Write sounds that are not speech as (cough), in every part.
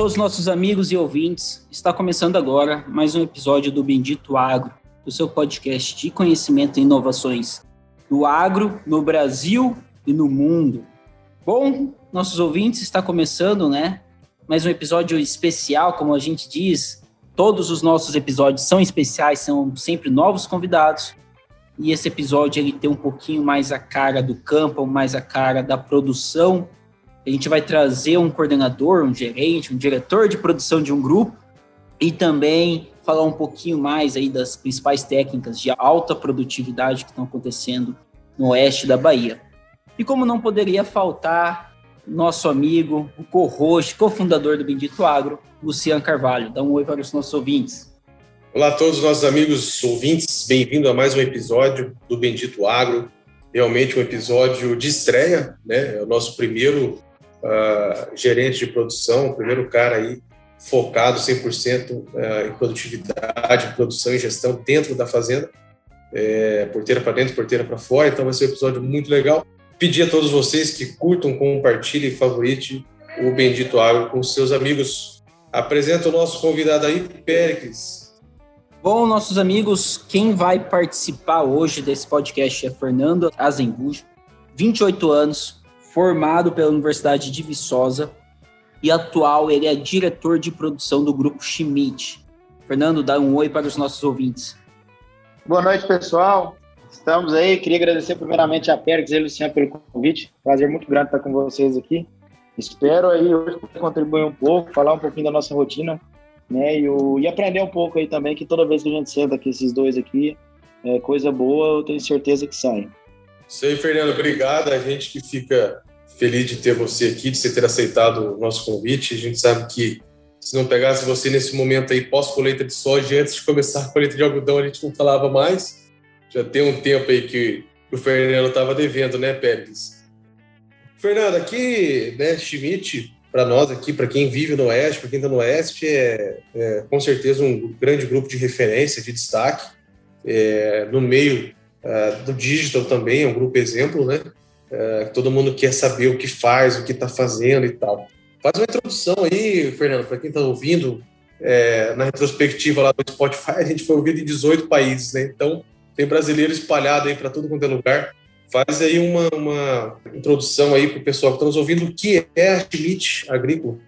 Todos os nossos amigos e ouvintes. Está começando agora mais um episódio do Bendito Agro, do seu podcast de conhecimento e inovações do agro no Brasil e no mundo. Bom, nossos ouvintes, está começando, né? Mais um episódio especial, como a gente diz. Todos os nossos episódios são especiais, são sempre novos convidados. E esse episódio ele tem um pouquinho mais a cara do campo, mais a cara da produção. A gente vai trazer um coordenador, um gerente, um diretor de produção de um grupo e também falar um pouquinho mais aí das principais técnicas de alta produtividade que estão acontecendo no oeste da Bahia. E como não poderia faltar, nosso amigo, o co-host, cofundador do Bendito Agro, Luciano Carvalho. Dá um oi para os nossos ouvintes. Olá a todos os nossos amigos ouvintes, bem-vindo a mais um episódio do Bendito Agro. Realmente um episódio de estreia, né? É o nosso primeiro uh, gerente de produção, o primeiro cara aí focado 100% uh, em produtividade, produção e gestão dentro da fazenda, é, porteira para dentro, porteira para fora. Então vai ser um episódio muito legal. Pedir a todos vocês que curtam, compartilhem e favoritem o Bendito Agro com seus amigos. Apresenta o nosso convidado aí, Péricles. Bom, nossos amigos, quem vai participar hoje desse podcast é Fernando Azembujo, 28 anos, formado pela Universidade de Viçosa e atual ele é diretor de produção do grupo Schmidt. Fernando, dá um oi para os nossos ouvintes. Boa noite, pessoal. Estamos aí. Queria agradecer primeiramente a Pérez e a Luciano pelo convite. Prazer muito grande estar com vocês aqui. Espero aí hoje contribuir um pouco, falar um pouquinho da nossa rotina, né? E, o, e aprender um pouco aí também, que toda vez que a gente senta aqui, esses dois aqui, é coisa boa, eu tenho certeza que sai. Isso aí, Fernando. Obrigado. A gente que fica feliz de ter você aqui, de você ter aceitado o nosso convite. A gente sabe que se não pegasse você nesse momento aí pós-colheita de soja, antes de começar a colheita de algodão, a gente não falava mais. Já tem um tempo aí que o Fernando estava devendo, né, Pérez? Fernando, aqui, né, Schmidt, para nós aqui, para quem vive no Oeste, para quem está no Oeste, é, é, com certeza um grande grupo de referência, de destaque. É, no meio é, do digital também, é um grupo exemplo, né? É, todo mundo quer saber o que faz, o que está fazendo e tal. Faz uma introdução aí, Fernando, para quem está ouvindo. É, na retrospectiva lá do Spotify, (laughs) a gente foi ouvido em 18 países, né? Então, tem brasileiro espalhado aí para tudo quanto é lugar. Faz aí uma, uma introdução aí para o pessoal que está nos ouvindo. O que é a Schmidt Agrícola?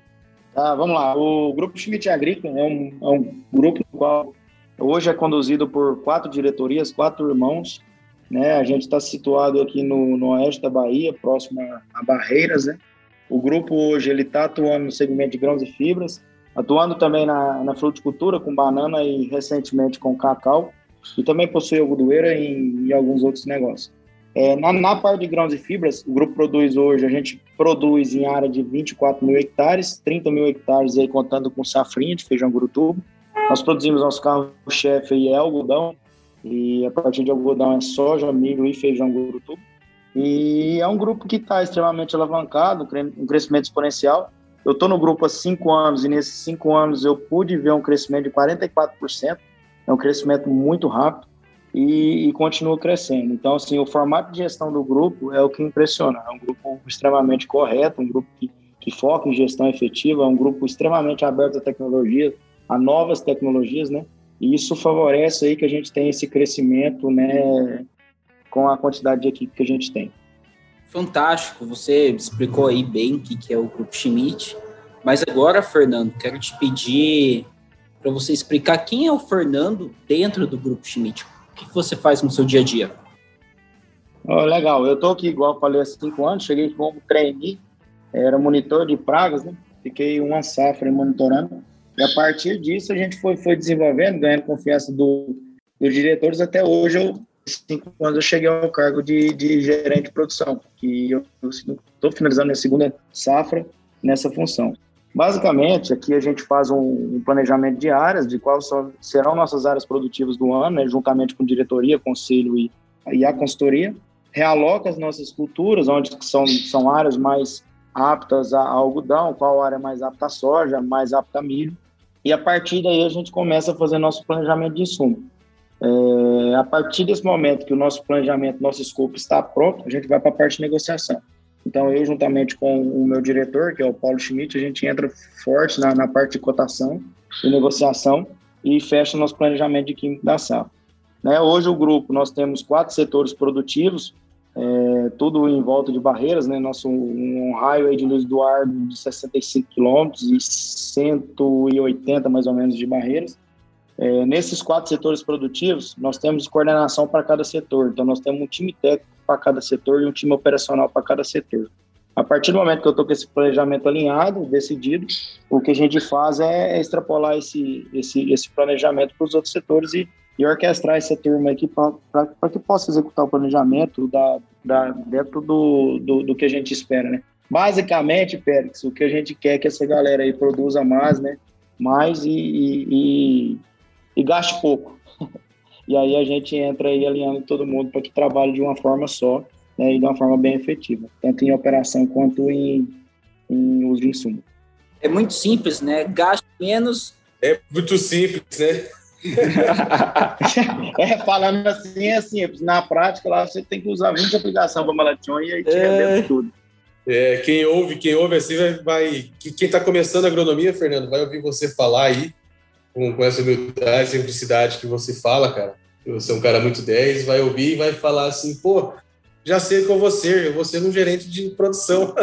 Tá, vamos lá. O Grupo Schmidt Agrícola é um, é um grupo no qual hoje é conduzido por quatro diretorias, quatro irmãos. Né? A gente está situado aqui no, no oeste da Bahia, próximo a, a Barreiras, né? O grupo hoje ele está atuando no segmento de grãos e fibras, atuando também na, na fruticultura com banana e recentemente com cacau, e também possui algodoeira e, e alguns outros negócios. É, na, na, parte de grãos e fibras, o grupo produz hoje, a gente produz em área de 24 mil hectares, 30 mil hectares aí contando com safrinha de feijão gurutubo. Nós produzimos nosso carro-chefe aí é algodão, e a partir de algodão é soja, milho e feijão gurutubo. E é um grupo que está extremamente alavancado, um crescimento exponencial. Eu estou no grupo há cinco anos e nesses cinco anos eu pude ver um crescimento de 44%. É um crescimento muito rápido e, e continua crescendo. Então, assim, o formato de gestão do grupo é o que impressiona. É um grupo extremamente correto, um grupo que, que foca em gestão efetiva, é um grupo extremamente aberto à tecnologia, a novas tecnologias, né? E isso favorece aí que a gente tenha esse crescimento, né, com a quantidade de equipe que a gente tem. Fantástico, você explicou aí bem o que é o Grupo Schmidt. Mas agora, Fernando, quero te pedir para você explicar quem é o Fernando dentro do Grupo Schmidt. O que você faz no seu dia a dia? Oh, legal, eu estou aqui, igual eu falei, há cinco anos, cheguei como trainee, era monitor de pragas, né? Fiquei uma safra monitorando. E a partir disso a gente foi, foi desenvolvendo, ganhando confiança do, dos diretores. Até hoje eu cinco anos eu cheguei ao cargo de, de gerente de produção, que eu estou finalizando minha segunda safra nessa função. Basicamente, aqui a gente faz um, planejamento de áreas, de quais serão nossas áreas produtivas do ano, né, juntamente com diretoria, conselho e, e a consultoria. Realoca as nossas culturas, onde são, são áreas mais aptas a, a algodão, qual área é mais apta a soja, mais apta a milho. E a partir daí a gente começa a fazer nosso planejamento de insumo. É, a partir desse momento que o nosso planejamento, nosso escopo está pronto, a gente vai para a parte de negociação. Então, eu, juntamente com o meu diretor, que é o Paulo Schmidt, a gente entra forte na, na parte de cotação e negociação e fecha nosso planejamento de química da safra. Né? Hoje, o grupo, nós temos quatro setores produtivos, é, tudo em volta de barreiras, né? Nosso um raio de luz do ar de 65 quilômetros e 180 mais ou menos de barreiras. É, nesses quatro setores produtivos, nós temos coordenação para cada setor. Então, nós temos um time técnico para cada setor e um time operacional para cada setor. A partir do momento que eu estou com esse planejamento alinhado, decidido, o que a gente faz é extrapolar esse, esse, esse planejamento para os outros setores e, e orquestrar essa turma aqui para que possa executar o planejamento da, da, dentro do, do, do, que a gente espera, né? Basicamente, Pérez, o que a gente quer é que essa galera aí produza mais, né? Mais e, e, e, e gaste pouco. (laughs) E aí a gente entra aí alinhando todo mundo para que trabalhe de uma forma só né, e de uma forma bem efetiva, tanto em operação quanto em, em uso de insumo. É muito simples, né? Gaste menos. É muito simples, né? (laughs) é, falando assim é simples. Na prática, lá você tem que usar 20 aplicações para Malation e aí te é... tudo. É, quem ouve, quem ouve assim vai. vai quem está começando a agronomia, Fernando, vai ouvir você falar aí com, com essa humildade, simplicidade que você fala, cara você é um cara muito 10, vai ouvir e vai falar assim, pô, já sei que eu vou ser, eu vou ser um gerente de produção. (laughs)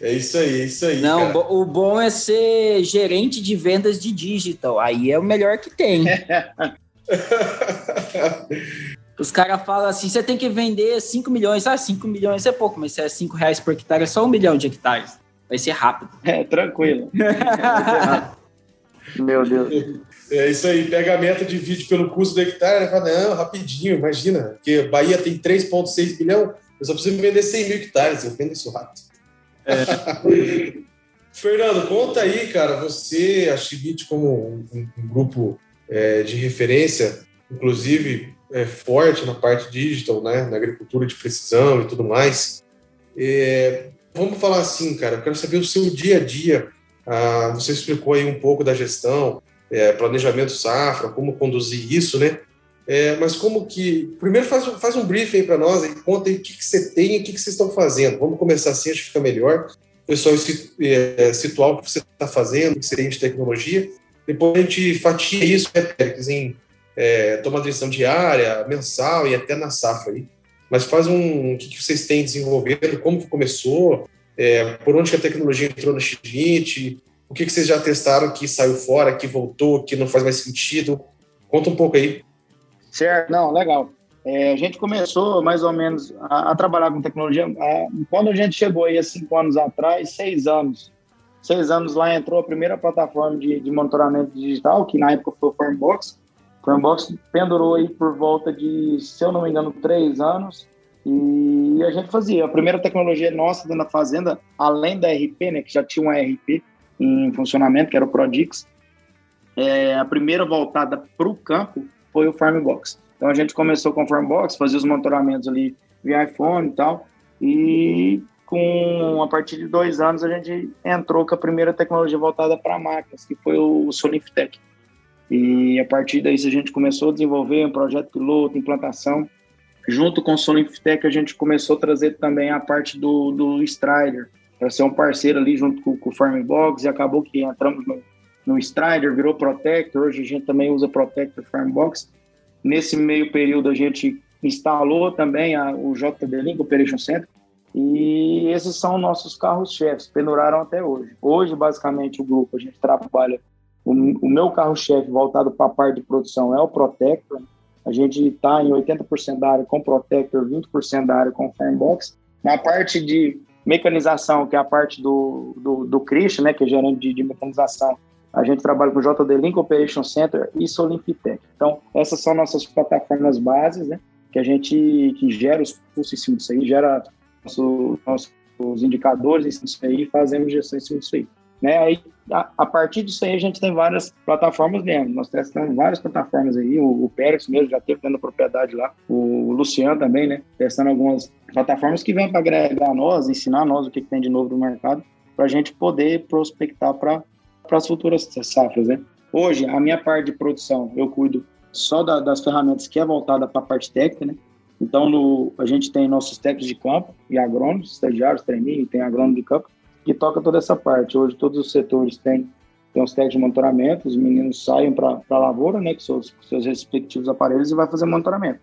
é isso aí, é isso aí. Não, cara. o bom é ser gerente de vendas de digital, aí é o melhor que tem. (laughs) Os caras falam assim, você tem que vender 5 milhões. Ah, 5 milhões é pouco, mas se é 5 reais por hectare, é só um milhão de hectares. Vai ser rápido. É, tranquilo. (laughs) Meu Deus. É isso aí, pega a meta, divide pelo custo do hectare, né? Fala, não, rapidinho, imagina, porque Bahia tem 3,6 bilhão, eu só preciso vender 100 mil hectares, eu vendo isso rápido. É. Fernando, conta aí, cara, você, a Chibit como um, um grupo é, de referência, inclusive é, forte na parte digital, né, na agricultura de precisão e tudo mais. É, vamos falar assim, cara, eu quero saber o seu dia a dia. Ah, você explicou aí um pouco da gestão, é, planejamento safra, como conduzir isso, né? É, mas como que. Primeiro faz, faz um briefing para nós e conta aí o que, que você tem e o que, que vocês estão fazendo. Vamos começar assim, acho que fica melhor. O pessoal é, situar o que você está fazendo, o que você tem de tecnologia. Depois a gente fatia isso, né, Pérez, em é, tomar decisão diária, mensal e até na safra aí. Mas faz um. O que, que vocês têm desenvolvendo, como que começou, é, por onde que a tecnologia entrou na Xigit, o que, que vocês já testaram que saiu fora, que voltou, que não faz mais sentido? Conta um pouco aí. Certo, não, legal. É, a gente começou mais ou menos a, a trabalhar com tecnologia a, quando a gente chegou aí há cinco anos atrás, seis anos. Seis anos lá entrou a primeira plataforma de, de monitoramento digital, que na época foi o Firmbox. O Firmbox pendurou aí por volta de, se eu não me engano, três anos. E a gente fazia. A primeira tecnologia nossa dentro da fazenda, além da RP, né, que já tinha uma RP, em funcionamento, que era o Prodix. É, a primeira voltada para o campo foi o Farmbox. Então a gente começou com o Farmbox, fazia os monitoramentos ali via iPhone e tal, e com a partir de dois anos a gente entrou com a primeira tecnologia voltada para máquinas, que foi o Solinftech. E a partir daí a gente começou a desenvolver um projeto piloto, implantação. Junto com o Solinftech a gente começou a trazer também a parte do, do Strider, para ser um parceiro ali junto com, com o Farmbox e acabou que entramos no, no Strider, virou Protector, hoje a gente também usa Protector Farmbox. Nesse meio período a gente instalou também a, o JD Link Operation Center e esses são nossos carros-chefes, penduraram até hoje. Hoje, basicamente, o grupo, a gente trabalha, o, o meu carro-chefe voltado para a parte de produção é o Protector, a gente está em 80% da área com Protector, 20% da área com Farmbox. Na parte de Mecanização, que é a parte do, do, do Christian, né, que é gerente de, de mecanização, a gente trabalha com JD Link Operation Center e Solimpitec. Então, essas são nossas plataformas bases, né, que a gente que gera os custos em cima disso aí, gera nosso, nosso os indicadores isso aí e fazemos gestão em cima disso aí. Né? Aí, a, a, partir disso aí, a gente tem várias plataformas mesmo. Nós testamos várias plataformas aí. O, o Pérez mesmo já teve dando propriedade lá. O Luciano também, né? Testando algumas plataformas que vêm para agregar nós, ensinar nós o que, que tem de novo no mercado, para a gente poder prospectar para as futuras safras, né? Hoje, a minha parte de produção, eu cuido só da, das ferramentas que é voltada para a parte técnica, né? Então, no, a gente tem nossos técnicos de campo e agrônomos, estagiários, treininhos, tem agrônomo de campo, que toca toda essa parte. Hoje, todos os setores têm, têm os técnicos de monitoramento, os meninos saem para a lavoura, né, com seus, seus respectivos aparelhos, e vai fazer monitoramento.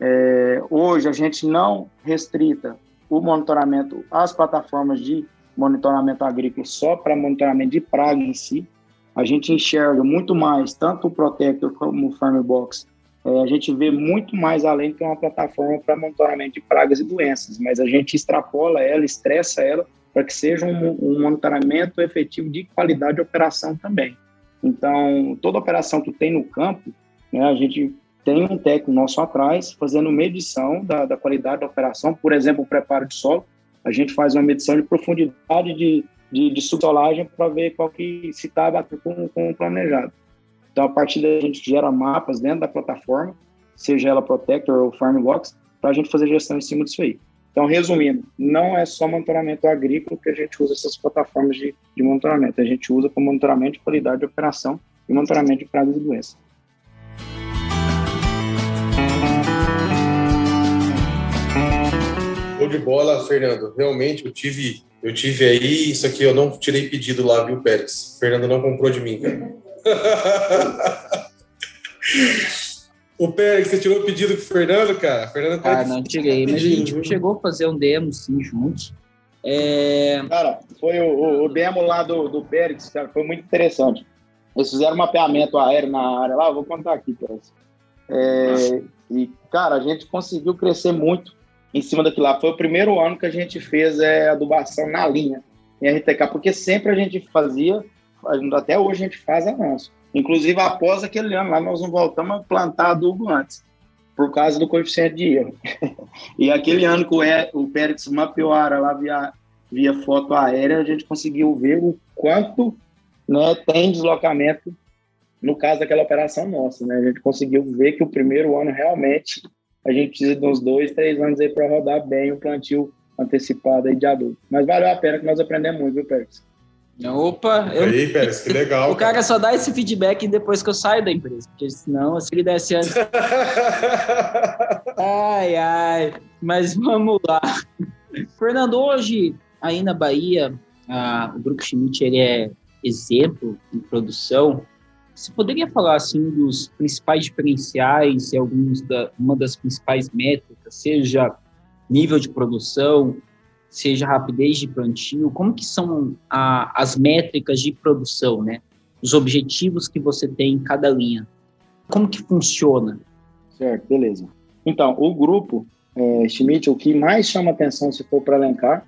É, hoje, a gente não restrita o monitoramento às plataformas de monitoramento agrícola só para monitoramento de praga em si. A gente enxerga muito mais, tanto o Protector como o Farmbox, é, a gente vê muito mais além que uma plataforma para monitoramento de pragas e doenças, mas a gente extrapola ela, estressa ela, para que seja um, um, monitoramento efetivo de qualidade de operação também. Então, toda operação que tem no campo, né, a gente tem um técnico nosso atrás fazendo medição da, da qualidade da operação, por exemplo, o preparo de solo, a gente faz uma medição de profundidade de, de, de subsolagem para ver qual que se está com, com o planejado. Então, a partir daí, a gente gera mapas dentro da plataforma, seja ela Protector ou Farmbox, para a gente fazer gestão em cima disso aí. Então, resumindo, não é só monitoramento agrícola que a gente usa essas plataformas de, de monitoramento. A gente usa para monitoramento de qualidade de operação e monitoramento de pragas e doenças. De bola, Fernando. Realmente, eu tive, eu tive aí, isso aqui eu não tirei pedido lá, viu, Pérez? Fernando não comprou de mim, cara. (laughs) o Pérez, você tirou o pedido com o Fernando, cara? Fernando ah, não tirei, mas a gente chegou a fazer um demo, sim, juntos. É... Cara, foi o, o, demo lá do, do Pérez, cara, foi muito interessante. Eles fizeram um mapeamento aéreo na área lá, vou contar aqui, Pérez. É, e, cara, a gente conseguiu crescer muito em cima daquilo lá. Foi o primeiro ano que a gente fez é, adubação na linha em RTK, porque sempre a gente fazia, até hoje a gente faz avanço. Inclusive, após aquele ano lá, nós não voltamos a plantar adubo antes, por causa do coeficiente de erro. (laughs) e aquele ano que o, o Pérez mapeou a área lá via, via foto aérea, a gente conseguiu ver o quanto né, tem deslocamento no caso daquela operação nossa. Né? A gente conseguiu ver que o primeiro ano realmente a gente precisa de uns dois, três anos aí para rodar bem o plantio antecipado aí de adulto. Mas valeu a pena que nós aprendemos muito, viu, Pérez? Opa! Eu... Aí, Pérez, que legal. (laughs) o cara, cara, só dá esse feedback depois que eu saio da empresa, porque senão, se ele desse antes. (laughs) ai, ai. Mas vamos lá. Fernando, hoje, aí na Bahia, o Grupo Schmidt ele é exemplo em produção você poderia falar assim dos principais diferenciais e alguns da uma das principais métricas, seja nível de produção, seja rapidez de plantio, como que são a, as métricas de produção, né? Os objetivos que você tem em cada linha. Como que funciona? Certo, beleza. Então, o grupo é, Schmidt, o que mais chama atenção, se for para elencar,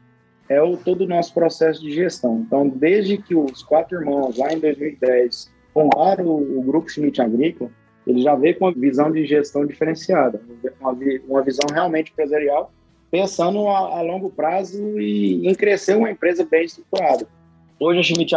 é o todo o nosso processo de gestão. Então, desde que os quatro irmãos, lá em 2010, fundaram o, o Grupo Schmidt Agrícola, ele já veio com uma visão de gestão diferenciada, uma, uma visão realmente empresarial, pensando a, a, longo prazo e em crescer uma empresa bem estruturada. Hoje a Schmidt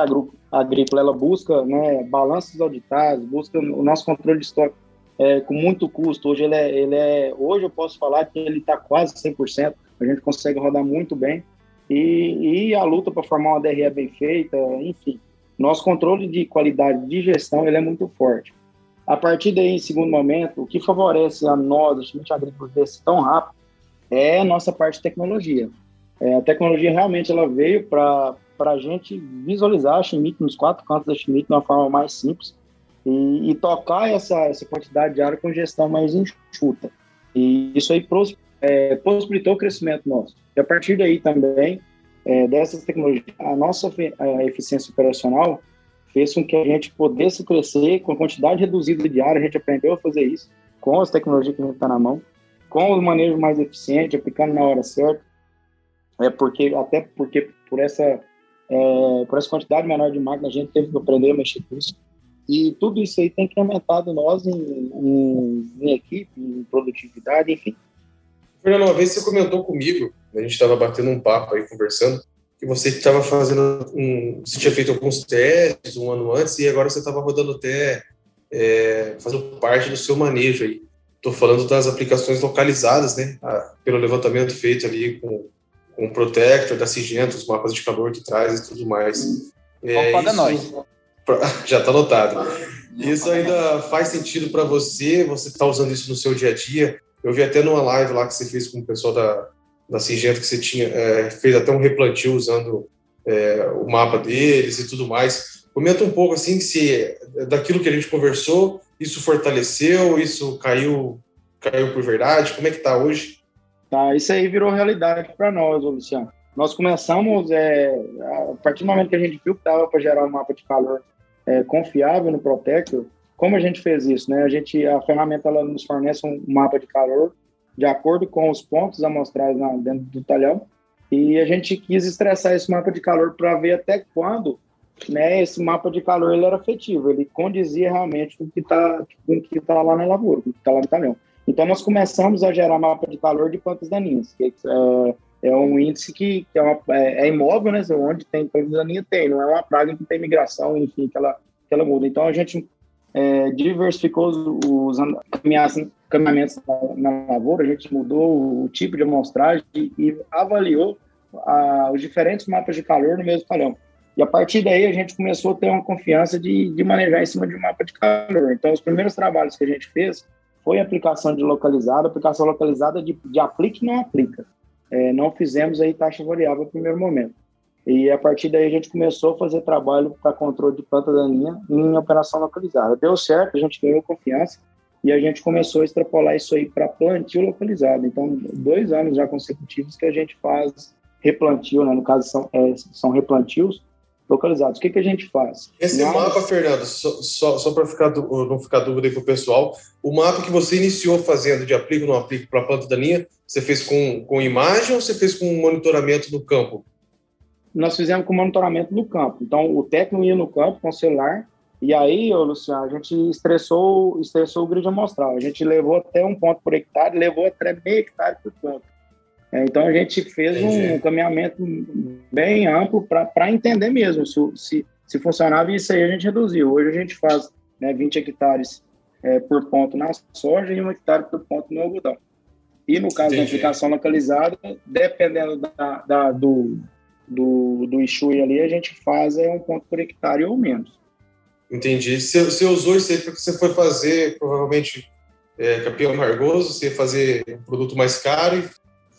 Agrícola ela busca né, balanços auditados, busca o nosso controle de estoque é, com muito custo. Hoje ele é, ele é, hoje eu posso falar que ele está quase 100%. A gente consegue rodar muito bem e, e a luta para formar uma DRE bem feita, enfim. Nosso controle de qualidade de gestão ele é muito forte. A partir daí, em segundo momento, o que favorece a nós, o Schmidt Agrícola, desse tão rápido, é a nossa parte de tecnologia. É, a tecnologia realmente ela veio para a gente visualizar a Schmidt nos quatro cantos da Schmidt de uma forma mais simples e, e, tocar essa, essa quantidade de área com gestão mais enxuta. E isso aí pros, é, possibilitou o crescimento nosso. E a partir daí também, é, dessas tecnologias, a nossa eficiência operacional fez com que a gente pudesse crescer com a quantidade reduzida de área, a gente aprendeu a fazer isso com as tecnologias que a gente está na mão, com o manejo mais eficiente, aplicando na hora certa, é porque até porque por essa é, por essa quantidade menor de máquina a gente teve que aprender a mexer com isso. E tudo isso aí tem incrementado nós em, em, em equipe, em produtividade, enfim. Fernando, uma vez você comentou comigo, a gente estava batendo um papo aí, conversando, que você estava fazendo um. Você tinha feito alguns testes um ano antes e agora você estava rodando até é, fazendo parte do seu manejo aí. Estou falando das aplicações localizadas, né? pelo levantamento feito ali com, com o Protector, da Sigento, os mapas de calor que traz e tudo mais. É, isso, nós. (laughs) Já está anotado. Isso ainda faz sentido para você? Você está usando isso no seu dia a dia? Eu vi até numa live lá que você fez com o pessoal da, da Singenta que você tinha é, fez até um replantio usando é, o mapa deles e tudo mais. Comenta um pouco assim se daquilo que a gente conversou, isso fortaleceu, isso caiu, caiu por verdade. Como é que está hoje? Tá, isso aí virou realidade para nós, Luciano. Nós começamos é, a partir do momento que a gente viu que dava para gerar um mapa de calor é, confiável no Protector. Como a gente fez isso, né? A gente a ferramenta ela nos fornece um mapa de calor de acordo com os pontos amostrados dentro do talhão. E a gente quis estressar esse mapa de calor para ver até quando né, esse mapa de calor ele era efetivo, ele condizia realmente com o que está tá lá na lavoura, com o que está lá no talhão. Então, nós começamos a gerar mapa de calor de plantas daninhas, que é, é um índice que, que é, uma, é, é, imóvel, né? Onde tem plantas daninhas, tem, não é uma praga que tem migração, enfim, que ela, que ela muda. Então, a gente é, diversificou os, os caminhamentos na, lavoura, a gente mudou o tipo de amostragem e, e avaliou a, os diferentes mapas de calor no mesmo talhão. E a partir daí a gente começou a ter uma confiança de, de manejar em cima de um mapa de calor. Então, os primeiros trabalhos que a gente fez foi aplicação de localizada, aplicação localizada de, de aplique e não aplica. É, não fizemos aí taxa variável no primeiro momento. E a partir daí a gente começou a fazer trabalho para controle de planta daninha em operação localizada. Deu certo, a gente ganhou confiança e a gente começou a extrapolar isso aí para plantio localizado. Então, dois anos já consecutivos que a gente faz replantio, né? no caso são, é, são replantios localizados. O que, que a gente faz? Esse mapa, Fernando, só, só, só para ficar, não ficar dúvida aí para o pessoal, o mapa que você iniciou fazendo de aplico ou não aplico para a planta daninha, você fez com, com imagem ou você fez com monitoramento no campo? Nós fizemos com monitoramento no campo. Então, o técnico ia no campo com o celular, e aí, ô, Luciano, a gente estressou, estressou o grid amostral. A gente levou até um ponto por hectare, levou até meio hectare por ponto. É, então, a gente fez Entendi. um caminhamento bem amplo para entender mesmo se, se, se funcionava, e isso aí a gente reduziu. Hoje a gente faz né, 20 hectares é, por ponto na soja e um hectare por ponto no algodão. E no caso Entendi. da aplicação localizada, dependendo da, da do, do, do Ixui ali, a gente faz é um ponto por hectare ou menos. Entendi. Você, você usou isso aí porque você foi fazer, provavelmente, é, capim amargoso, você ia fazer um produto mais caro,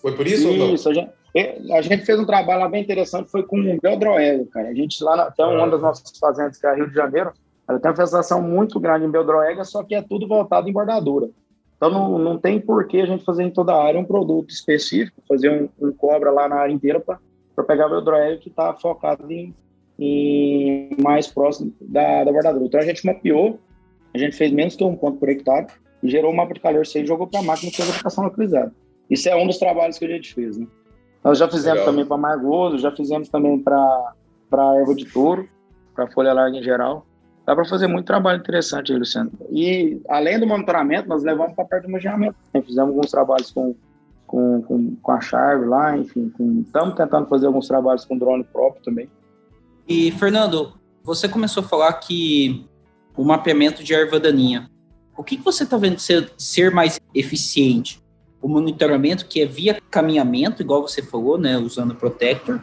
foi por isso, isso ou não? Isso, a gente, é, a gente fez um trabalho lá bem interessante, foi com o Beldroel, cara. A gente lá, na, tem uma ah. das nossas fazendas, que é a Rio de Janeiro, ela tem uma festação muito grande em Beldroega, só que é tudo voltado em bordadura. Então não, não tem por que a gente fazer em toda a área um produto específico, fazer um, um cobra lá na área inteira para para pegar o hidroélio que está focado em, em, mais próximo da, da. Então a gente mapeou, a gente fez menos que um ponto por hectare e gerou um mapa de calor 6 e jogou para a máquina que fez a aplicação localizada. Isso é um dos trabalhos que a gente fez. Né? Nós já fizemos Legal. também para Margoso, já fizemos também para erva de touro, para folha larga em geral. Dá para fazer muito trabalho interessante aí, Luciano. E além do monitoramento, nós levamos para perto do imaginamento. Fizemos alguns trabalhos com com, com, com a Chave lá, enfim, estamos tentando fazer alguns trabalhos com drone próprio também. E, Fernando, você começou a falar que o mapeamento de erva daninha. O que, que você está vendo ser, ser mais eficiente? O monitoramento que é via caminhamento, igual você falou, né, usando o Protector,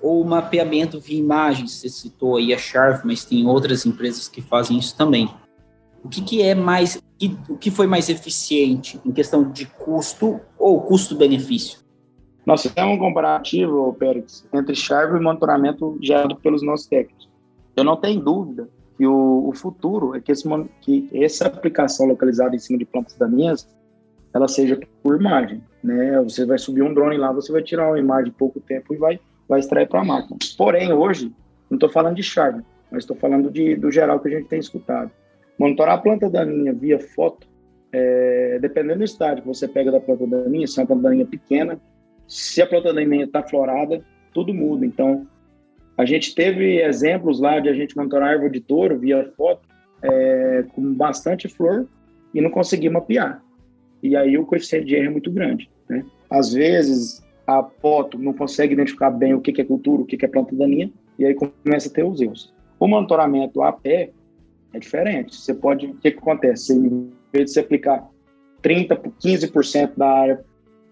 ou o mapeamento via imagens? Você citou aí a Sharp, mas tem outras empresas que fazem isso também. O que, que é mais, o que foi mais eficiente em questão de custo ou custo-benefício? Nós fizemos um comparativo, Pérez, entre chave e monitoramento gerado pelos nossos técnicos. Eu não tenho dúvida que o, o futuro é que, esse, que essa aplicação localizada em cima de plantas daninhas ela seja por imagem, né? Você vai subir um drone lá, você vai tirar uma imagem em pouco tempo e vai, vai extrair para a máquina. Porém, hoje, não estou falando de chave, mas estou falando de, do geral que a gente tem escutado. Monitorar a planta daninha via foto, é, dependendo do estádio que você pega da planta daninha, se é uma planta daninha pequena, se a planta daninha está florada, tudo muda. Então, a gente teve exemplos lá de a gente monitorar a árvore de touro via foto, é, com bastante flor, e não conseguir mapear. E aí o coeficiente de erro é muito grande. Né? Às vezes, a foto não consegue identificar bem o que é cultura, o que é planta daninha, e aí começa a ter os erros. O monitoramento a pé é diferente. Você pode, o que, que acontece? Em vez de você aplicar 30, 15% da área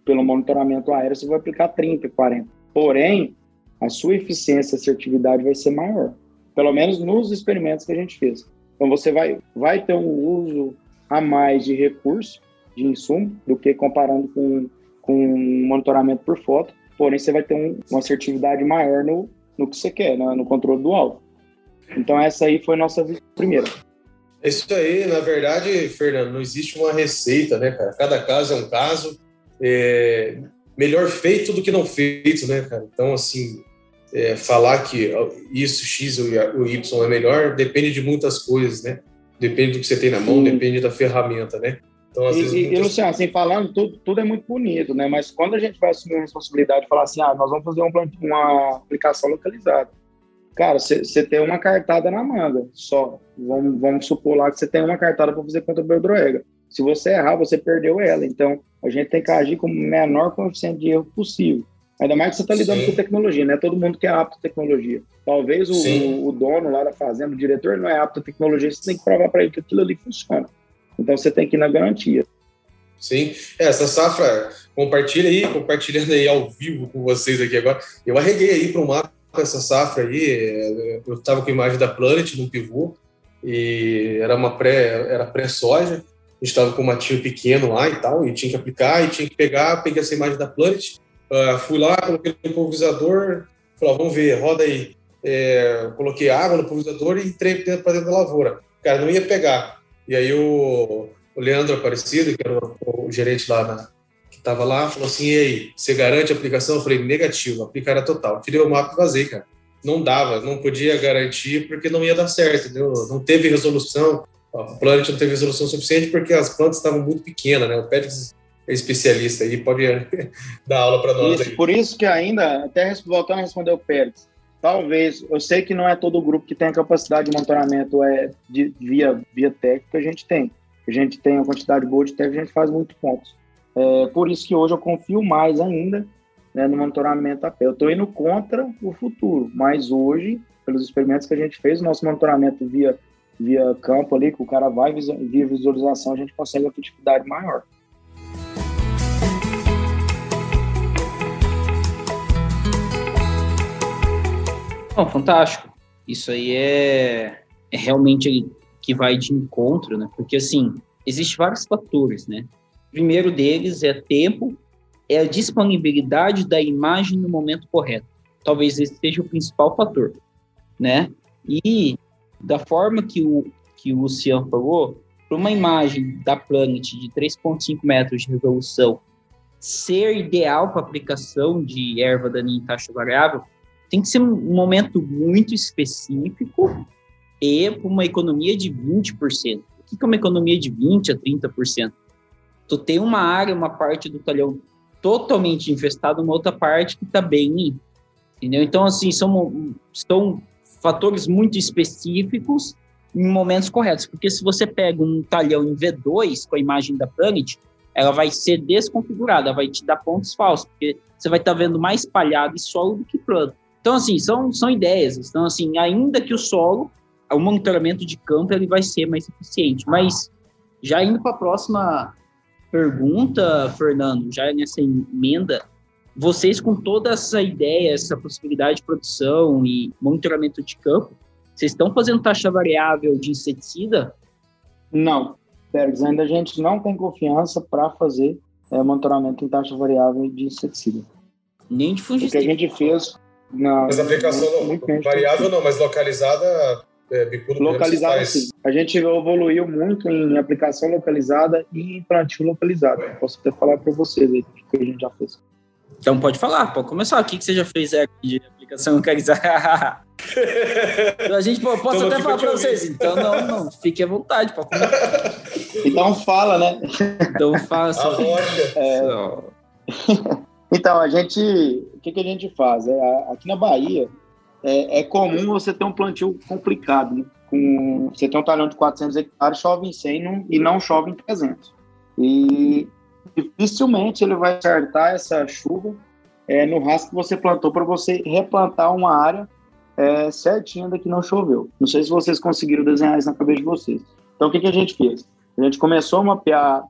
pelo monitoramento aéreo, você vai aplicar 30, 40. Porém, a sua eficiência e assertividade vai ser maior. Pelo menos nos experimentos que a gente fez. Então, você vai, vai ter um uso a mais de recurso, de insumo, do que comparando com, com monitoramento por foto. Porém, você vai ter um, uma assertividade maior no, no que você quer, né? no controle do alvo. Então, essa aí foi nossa primeira. É isso aí, na verdade, Fernando, não existe uma receita, né, cara? Cada caso é um caso. É melhor feito do que não feito, né, cara? Então, assim, é, falar que isso, X ou Y é melhor depende de muitas coisas, né? Depende do que você tem na mão, Sim. depende da ferramenta, né? Então, às e, vezes, muitas... e, Luciano, assim, falando, tudo, tudo é muito bonito, né? Mas quando a gente vai assumir a responsabilidade de falar assim, ah, nós vamos fazer um, uma aplicação localizada. Cara, você tem uma cartada na manga, só. Vamos, vamos supor lá que você tem uma cartada para fazer contra o Beldroega. Se você errar, você perdeu ela. Então, a gente tem que agir com o menor coeficiente de erro possível. Ainda mais que você está lidando Sim. com tecnologia, né? Todo mundo que é apto à tecnologia. Talvez o, o, dono lá da fazenda, o diretor, não é apto à tecnologia, você tem que provar para ele que aquilo ali funciona. Então você tem que ir na garantia. Sim, é, essa safra, compartilha aí, compartilhando aí ao vivo com vocês aqui agora. Eu arreguei aí para o mapa essa safra aí, é, eu estava com a imagem da Planet no pivô, e era uma pré, era pré-soja, a gente estava com um matinho pequeno lá e tal, e tinha que aplicar, e tinha que pegar, peguei essa imagem da Planet, Uh, fui lá, coloquei no pulverizador, falei, vamos ver, roda aí. É, coloquei água no pulverizador e entrei para dentro, dentro da lavoura. Cara, não ia pegar. E aí o, o Leandro Aparecido, que era o, o gerente lá na, estava lá, falou assim: e aí, você garante a aplicação? Eu falei: negativo, aplicar era total. Tirei o mapa e vazei, cara. Não dava, não podia garantir porque não ia dar certo, entendeu? Não teve resolução. O Planet não teve resolução suficiente porque as plantas estavam muito pequenas, né? O Pérez é especialista aí, pode (laughs) dar aula para nós. Isso, por isso que ainda, até voltando a responder o Pérez, talvez, eu sei que não é todo grupo que tem a capacidade de monitoramento é, de, via, via técnica, a gente tem. A gente tem uma quantidade boa de técnica, a gente faz muitos pontos. É, por isso que hoje eu confio mais ainda né, no monitoramento a pé. Eu estou indo contra o futuro, mas hoje, pelos experimentos que a gente fez, o nosso monitoramento via, via campo ali, que o cara vai via visualização, a gente consegue uma efetividade maior. Bom, fantástico. Isso aí é, é realmente que vai de encontro, né? Porque, assim, existem vários fatores, né? Primeiro deles é tempo, é a disponibilidade da imagem no momento correto. Talvez esse seja o principal fator, né? E da forma que o, que o Luciano falou, para uma imagem da Planet de 3.5 metros de resolução ser ideal para aplicação de erva daninha em taxa variável, tem que ser um momento muito específico e para uma economia de 20%. O que é uma economia de 20% a 30%? Tu tem uma área, uma parte do talhão totalmente infestada, uma outra parte que está bem, entendeu? Então, assim, são, são fatores muito específicos em momentos corretos, porque se você pega um talhão em V2 com a imagem da Planet, ela vai ser desconfigurada, vai te dar pontos falsos, porque você vai estar tá vendo mais palhado e solo do que plano. Então, assim, são, são ideias. Então, assim, ainda que o solo, o monitoramento de campo, ele vai ser mais eficiente. Mas, já indo para a próxima pergunta, Fernando, já nessa emenda, vocês com toda essa ideia, essa possibilidade de produção e monitoramento de campo, vocês estão fazendo taxa variável de inseticida? Não, Pérez, ainda a gente não tem confiança para fazer é, monitoramento em taxa variável de inseticida. Nem de fungicida. O que a gente fez não, mas aplicação não, variável não, mas localizada é, bicudo localizada sim. A gente evoluiu muito em aplicação localizada e em plantio localizado. Posso até falar para vocês aí o que a gente já fez. Então pode falar, pode começar. O que, que você já fez é, de aplicação localizada? (laughs) a gente pô, posso então, até falar para vocês. Então não, não, fique à vontade. Pode então fala, né? Então fala. Só. É... Então, a gente, o que, que a gente faz? É, aqui na Bahia, é, é, comum você ter um plantio complicado. Né? Com, você tem um talhão de 400 hectares, chove em 100 não, e não chove em 300. E dificilmente ele vai acertar essa chuva é, no rastro que você plantou para você replantar uma área é, certinha da que não choveu. Não sei se vocês conseguiram desenhar isso na cabeça de vocês. Então, o que, que a gente fez? A gente começou a mapear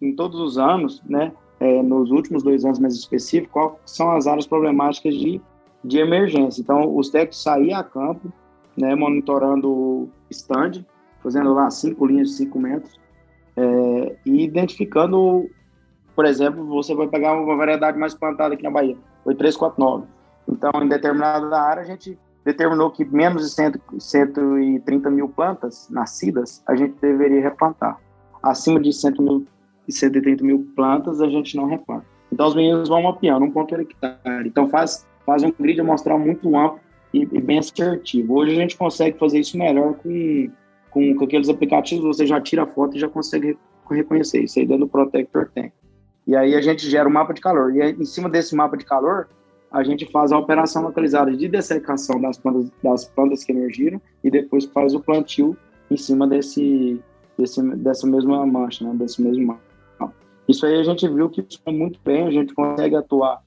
em todos os anos, né, é, nos últimos dois anos mais específicos, quais são as áreas problemáticas de, de emergência. Então, os técnicos saíam a campo, né, monitorando o stand, fazendo lá cinco linhas de cinco metros, é, e identificando, por exemplo, você vai pegar uma variedade mais plantada aqui na Bahia, foi 349. Então, em determinada área, a gente determinou que menos de 100, 130 mil plantas nascidas a gente deveria replantar. Acima de 100 mil, 130 mil plantas a gente não replanta. Então, os meninos vão mapeando um ponto hectare. Então, faz, faz um grid amostral muito amplo e, e, bem assertivo. Hoje a gente consegue fazer isso melhor com, com, com aqueles aplicativos, você já tira a foto e já consegue reconhecer isso aí dentro do Protector tem. E aí a gente gera um mapa de calor. E aí, em cima desse mapa de calor, a gente faz a operação localizada de dessecação das plantas, das plantas que emergiram e depois faz o plantio em cima desse, desse dessa mesma mancha, né, desse mesmo mapa. Isso aí a gente viu que funciona muito bem, a gente consegue atuar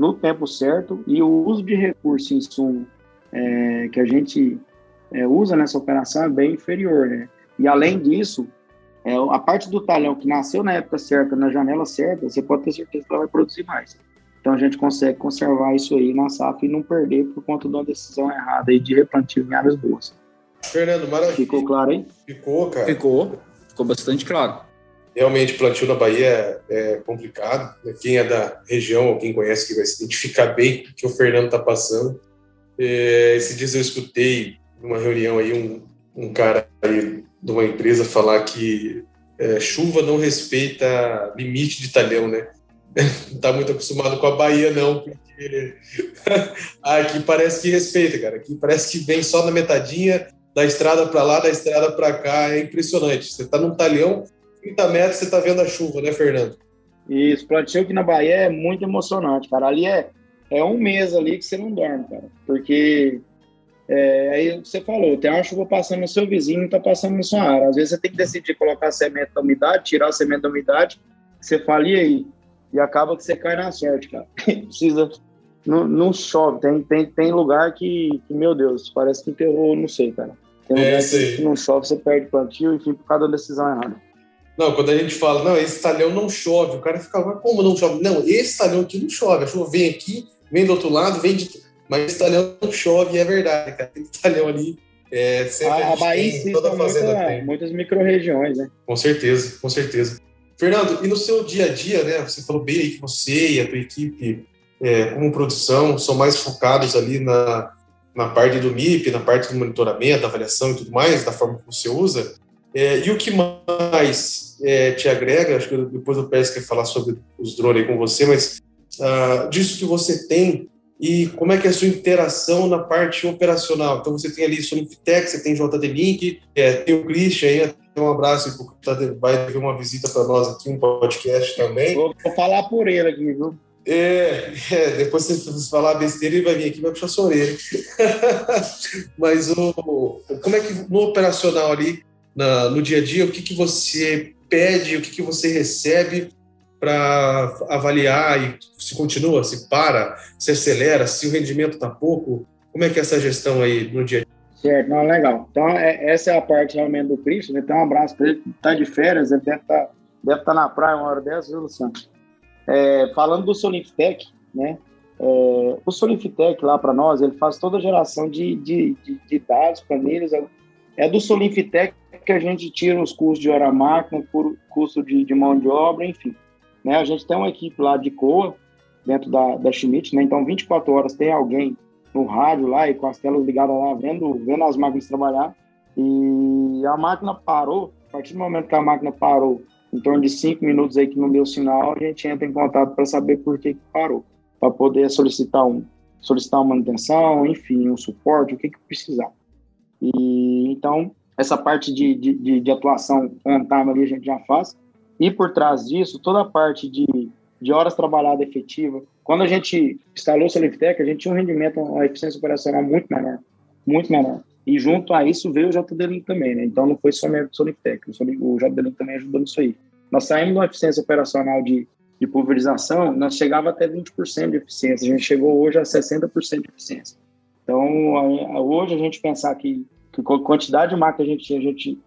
no tempo certo e o uso de recurso em insumo é, que a gente é, usa nessa operação é bem inferior, né? E além disso, é, a parte do talhão que nasceu na época certa, na janela certa, você pode ter certeza que ela vai produzir mais. Então a gente consegue conservar isso aí na safra e não perder por conta de uma decisão errada aí de replantio em áreas boas. Fernando, maravilha. Ficou claro aí? Ficou, cara. Ficou. Ficou bastante claro. Realmente, plantio na Bahia é, é complicado. Quem é da região ou quem conhece que vai se identificar bem o que o Fernando está passando. É, esses dias eu escutei numa reunião aí um, um cara aí de uma empresa falar que é, chuva não respeita limite de talhão, né? (laughs) Não tá muito acostumado com a Bahia, não, porque (laughs) aqui parece que respeita, cara. Aqui parece que vem só na metadinha, da estrada para lá, da estrada para cá. É impressionante. Você tá num talhão, 30 metros, você tá vendo a chuva, né, Fernando? Isso, plantio aqui na Bahia é muito emocionante, cara. Ali é é um mês ali que você não dorme, cara. Porque é, aí você falou, tem uma chuva passando no seu vizinho, está passando na sua área. Às vezes você tem que decidir colocar semente da umidade, tirar a semente da umidade, você fala, e aí? E acaba que você cai na sorte, cara. (laughs) Precisa. Não, não, chove, tem, tem, tem lugar que, que, meu Deus, parece que enterrou, não sei, cara. Tem lugar é, que não chove, você perde plantio, enfim, por causa da decisão errada. Não, quando a gente fala, não, esse talhão não chove, o cara fica, como não chove? Não, esse talhão aqui não chove, a chuva vem aqui, vem do outro lado, vem de. Mas talhão não chove, é verdade, cara. Tem talhão ali. É, sempre a, a Bahia tem, toda a fazenda muita, tem. Muitas micro-regiões, né? Com certeza, com certeza. Fernando, e no seu dia a dia, né? Você falou bem aí que você e a tua equipe, é, como produção, são mais focados ali na, na parte do MIP, na parte do monitoramento, da avaliação e tudo mais, da forma que você usa. É, e o que mais é, te agrega? Acho que depois o Pérez quer falar sobre os drones aí com você, mas uh, disso que você tem e como é que é a sua interação na parte operacional. Então, você tem ali Solinfitec, você tem JD Link, é, tem o Christian aí, um abraço, porque vai ter uma visita para nós aqui, um podcast também. Vou, vou falar por ele aqui, viu? É, é, depois você falar besteira, ele vai vir aqui e vai puxar sua orelha. (laughs) Mas o, como é que no operacional ali, na, no dia a dia, o que, que você pede, o que, que você recebe para avaliar e se continua, se para, se acelera, se o rendimento está pouco? Como é que é essa gestão aí no dia a dia? Certo, não, legal. Então, é, essa é a parte realmente do Cristo, né? Então, um abraço para ele, está de férias, ele deve estar tá, deve tá na praia uma hora dessa, viu, Luciano? É, falando do Solintec, né? É, o Solintec lá para nós, ele faz toda a geração de, de, de, de dados, planilhas. É do Solintec que a gente tira os custos de hora máquina, custo de, de mão de obra, enfim. Né? A gente tem uma equipe lá de COA, dentro da, da Schmidt, né? então 24 horas tem alguém no rádio lá e com as telas ligadas lá, vendo, vendo as máquinas trabalhar. E a máquina parou, a partir do momento que a máquina parou, em torno de cinco minutos aí que não deu sinal, a gente entra em contato para saber por que, que parou, para poder solicitar um solicitar uma manutenção, enfim, um suporte, o que que precisar. E então essa parte de, de, de atuação on time ali a gente já faz. E por trás disso, toda a parte de, de horas trabalhadas efetiva. Quando a gente instalou o Soliftec, a gente tinha um rendimento, uma eficiência operacional muito menor, muito menor. E junto a isso veio o JD-Link também, né? Então não foi somente o Soliftec, o JD-Link também ajudou nisso aí. Nós saímos de uma eficiência operacional de, de pulverização, nós chegava até 20% de eficiência, a gente chegou hoje a 60% de eficiência. Então, hoje a gente pensar que, que a quantidade de máquina a gente tinha, a gente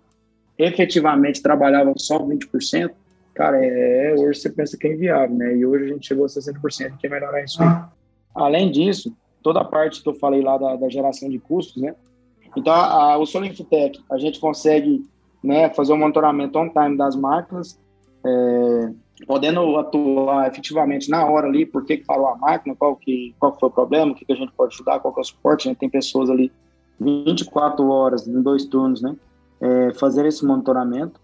efetivamente trabalhava só 20%, cara, é, hoje você pensa que é inviável, né? E hoje a gente chegou a 60%, que é melhorar isso aí. Além disso, toda a parte que eu falei lá da, da geração de custos, né? Então, a, o Solinfitec, a gente consegue né, fazer o um monitoramento on-time das máquinas, é, podendo atuar efetivamente na hora ali, por que, que parou a máquina, qual, que, qual foi o problema, o que, que a gente pode ajudar, qual que é o suporte. A gente tem pessoas ali 24 horas, em dois turnos, né, é, fazer esse monitoramento.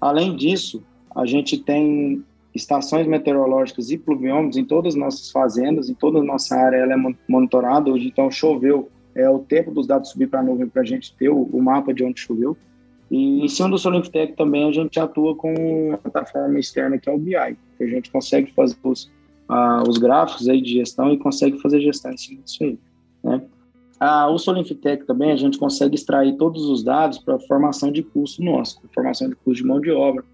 Além disso, a gente tem estações meteorológicas e pluviômetros em todas as nossas fazendas, em toda a nossa área ela é monitorada. Hoje, então, choveu, é o tempo dos dados subir para a nuvem para a gente ter o, o, mapa de onde choveu. E em cima do Solinftec também a gente atua com uma plataforma externa que é o BI, que a gente consegue fazer os, uh, os gráficos aí de gestão e consegue fazer gestão em cima disso aí. Né? Ah, o Solinftec também a gente consegue extrair todos os dados para formação de custo nosso, formação de custo de mão de obra,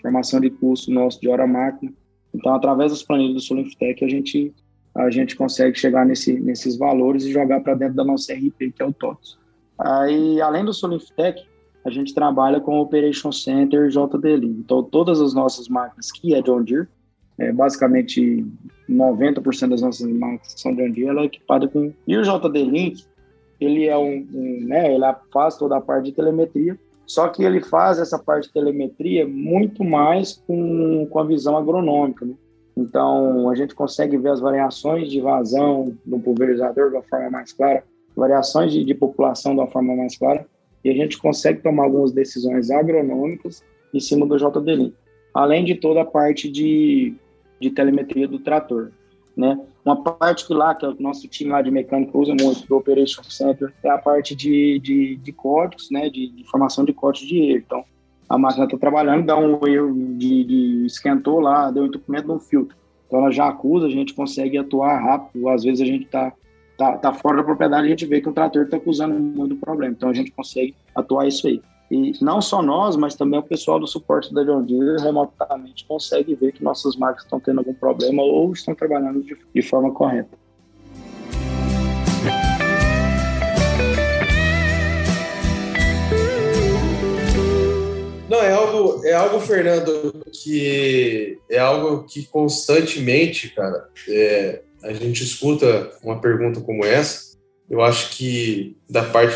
formação de custo nosso de hora máquina. Então, através das planilhas do Solinftec, a gente a gente consegue chegar nesse, nesses valores e jogar para dentro da nossa RP, que é o TOTS. Aí, além do Solinftec, a gente trabalha com o Operation Center JDL. Então, todas as nossas máquinas que é John Deere, é, basicamente 90% das nossas máquinas são John Deere, ela é equipada com... E o JD-Link, ele é um, um, né, ele faz toda a parte de telemetria, só que ele faz essa parte de telemetria muito mais com, com a visão agronômica. Né? Então, a gente consegue ver as variações de vazão do pulverizador de uma forma mais clara, variações de, de população de uma forma mais clara, e a gente consegue tomar algumas decisões agronômicas em cima do JDL. Além de toda a parte de, de telemetria do trator. Né? Uma parte que lá, que é o nosso time lá de mecânica usa muito, do Operation Center, é a parte de, de, de códigos, né? de, de formação de códigos de erro. Então, a máquina está trabalhando, dá um erro de, de esquentou lá, deu entupimento no filtro. Então, ela já acusa, a gente consegue atuar rápido. Às vezes, a gente está tá, tá fora da propriedade, a gente vê que o trator está acusando muito problema. Então, a gente consegue atuar isso aí. E não só nós, mas também o pessoal do suporte da John Deere remotamente consegue ver que nossas marcas estão tendo algum problema ou estão trabalhando de, de forma correta. Não, é algo, é algo, Fernando, que é algo que constantemente, cara, é, a gente escuta uma pergunta como essa. Eu acho que da parte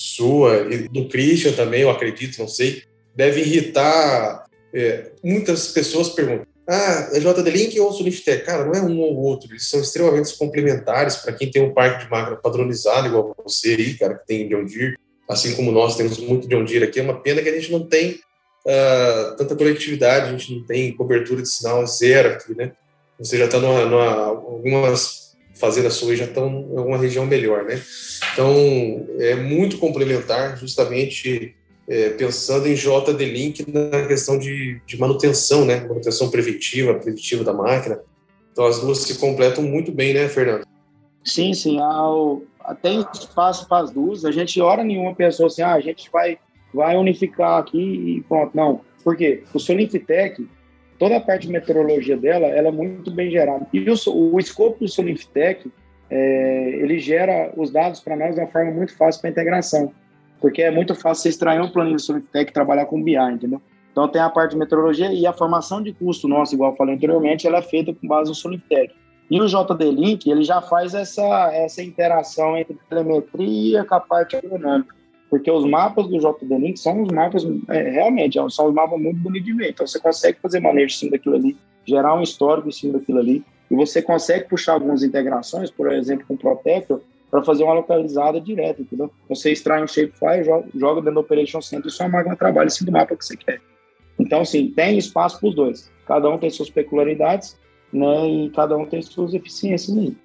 sua e do Christian também, eu acredito, não sei, deve irritar. É, muitas pessoas perguntam: ah, é JD-Link ou Soniftec? Cara, não é um ou outro, eles são extremamente complementares para quem tem um parque de máquina padronizado, igual você aí, cara, que tem John Deere, assim como nós temos muito John Deere aqui. É uma pena que a gente não tem uh, tanta conectividade, a gente não tem cobertura de sinal zero aqui, né? Você já está numa, algumas fazendas suas já estão em alguma região melhor, né? Então, é muito complementar, justamente é, pensando em JD-Link na questão de, de, manutenção, né? Manutenção preventiva, preventiva da máquina. Então, as duas se completam muito bem, né, Fernando? Sim, sim. Tem espaço para as duas. A gente, hora nenhuma, pensou assim, ah, a gente vai, vai unificar aqui e pronto. Não. Por quê? O Solinfitec, toda a parte de meteorologia dela, ela é muito bem gerada. E o, o escopo do Solinftec, é, ele gera os dados para nós de uma forma muito fácil para integração, porque é muito fácil você extrair um planilha do Solinftec e trabalhar com BI, entendeu? Então tem a parte de meteorologia e a formação de custo nosso, igual eu falei anteriormente, ela é feita com base no Solinftec. E o JD-Link, ele já faz essa, essa interação entre telemetria com a parte agronômica porque os mapas do JD Link são os mapas, é, realmente, são os mapas muito bonitos de ver. Então, você consegue fazer manejo em cima daquilo ali, gerar um histórico em cima daquilo ali, e você consegue puxar algumas integrações, por exemplo, com o Protector, para fazer uma localizada direta, entendeu? Você extrai um shapefile, joga, joga dentro do Operation Center e sua máquina trabalha em cima do mapa que você quer. Então, assim, tem espaço para os dois. Cada um tem suas peculiaridades, né? E cada um tem suas eficiências aí.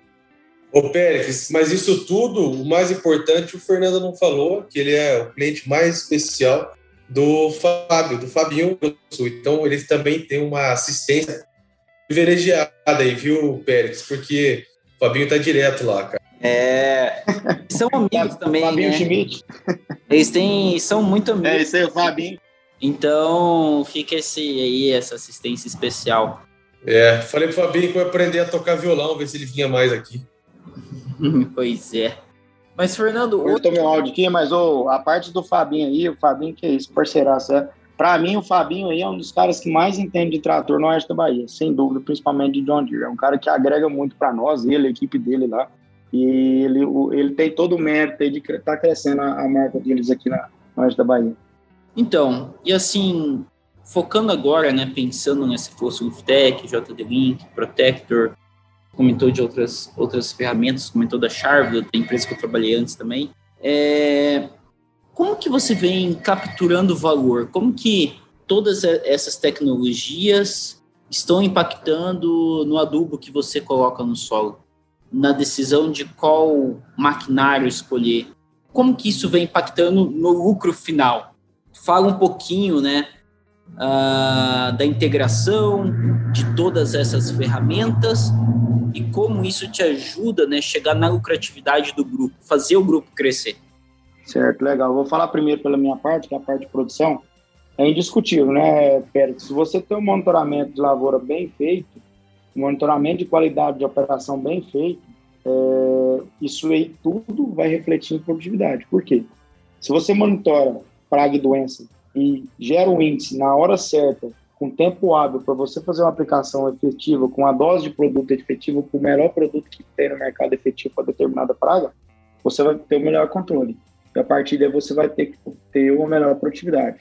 Ô, Pérez, mas isso tudo, o mais importante, o Fernando não falou, que ele é o cliente mais especial do Fábio, do Fabinho. Então, ele também tem uma assistência privilegiada aí, viu, Pérez? Porque o Fabinho tá direto lá, cara. É. São amigos (laughs) também. Fabinho né? Schmidt. Eles têm. São muito amigos. É, isso aí, o Fabinho. Então, fica esse aí, essa assistência especial. É, falei pro Fabinho que eu ia aprender a tocar violão, ver se ele vinha mais aqui. Pois é. Mas, Fernando. Eu outro... meu áudio aqui, mas oh, a parte do Fabinho aí, o Fabinho que é isso, parceiraço. É, para mim, o Fabinho aí é um dos caras que mais entende de trator no oeste da Bahia, sem dúvida, principalmente de John Deere. É um cara que agrega muito para nós, ele, a equipe dele lá. E ele, ele tem todo o mérito de estar tá crescendo a, marca deles aqui na, no oeste da Bahia. Então, e assim, focando agora, né, pensando nesse Fosso Tech, JD Link, Protector, comentou de outras, outras ferramentas, comentou da Sharp, da empresa que eu trabalhei antes também. É, como que você vem capturando valor? Como que todas essas tecnologias estão impactando no adubo que você coloca no solo? Na decisão de qual maquinário escolher? Como que isso vem impactando no lucro final? Fala um pouquinho, né, uh, da integração de todas essas ferramentas e como isso te ajuda, né, chegar na lucratividade do grupo, fazer o grupo crescer. Certo, legal. Vou falar primeiro pela minha parte, que é a parte de produção. É indiscutível, né, Pérez? Se você tem um monitoramento de lavoura bem feito, monitoramento de qualidade de operação bem feito, é, isso aí tudo vai refletir em produtividade. Por quê? Se você monitora praga e doença e gera um índice na hora certa, com tempo hábil para você fazer uma aplicação efetiva, com a dose de produto efetivo, com o melhor produto que tem no mercado efetivo para determinada praga, você vai ter o melhor controle. E a partir daí você vai ter que ter uma melhor produtividade.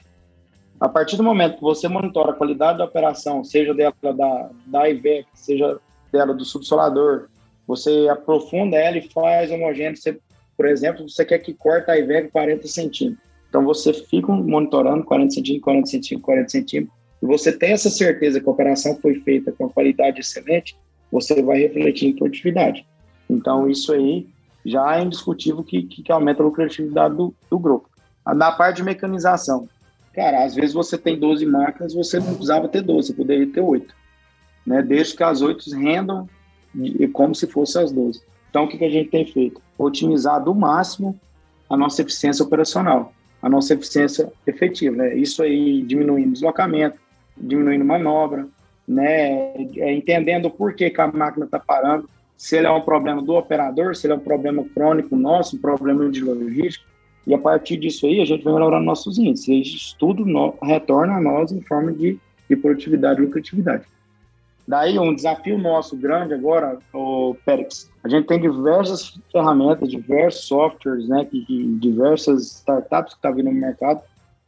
A partir do momento que você monitora a qualidade da operação, seja dela da, da IVEC, seja dela do subsolador, você aprofunda ela e faz homogêneo. Você, por exemplo, você quer que corta a IVEC 40 centímetros. Então você fica monitorando 40 centímetros, 40 centímetros, 40 centímetros, e você tem essa certeza que a operação foi feita com qualidade excelente, você vai refletir em produtividade. Então isso aí já é indiscutível que, que aumenta a lucratividade do, do grupo. Na parte de mecanização, cara, às vezes você tem 12 máquinas, você não precisava ter 12, você poderia ter 8. Né? Desde que as 8 rendam como se fossem as 12. Então, o que, que a gente tem feito? Otimizar do máximo a nossa eficiência operacional a nossa eficiência efetiva. Né? Isso aí diminuindo deslocamento, diminuindo manobra, né? É, entendendo por que, que a máquina está parando, se ele é um problema do operador, se ele é um problema crônico nosso, um problema de logística, e a partir disso aí a gente vai melhorando nossos índices. Isso tudo no, retorna a nós em forma de, de produtividade e lucratividade. Daí, um desafio nosso grande agora, o Pérez, a gente tem diversas ferramentas, diversos softwares, né, que, que diversas startups que estão tá vindo no mercado,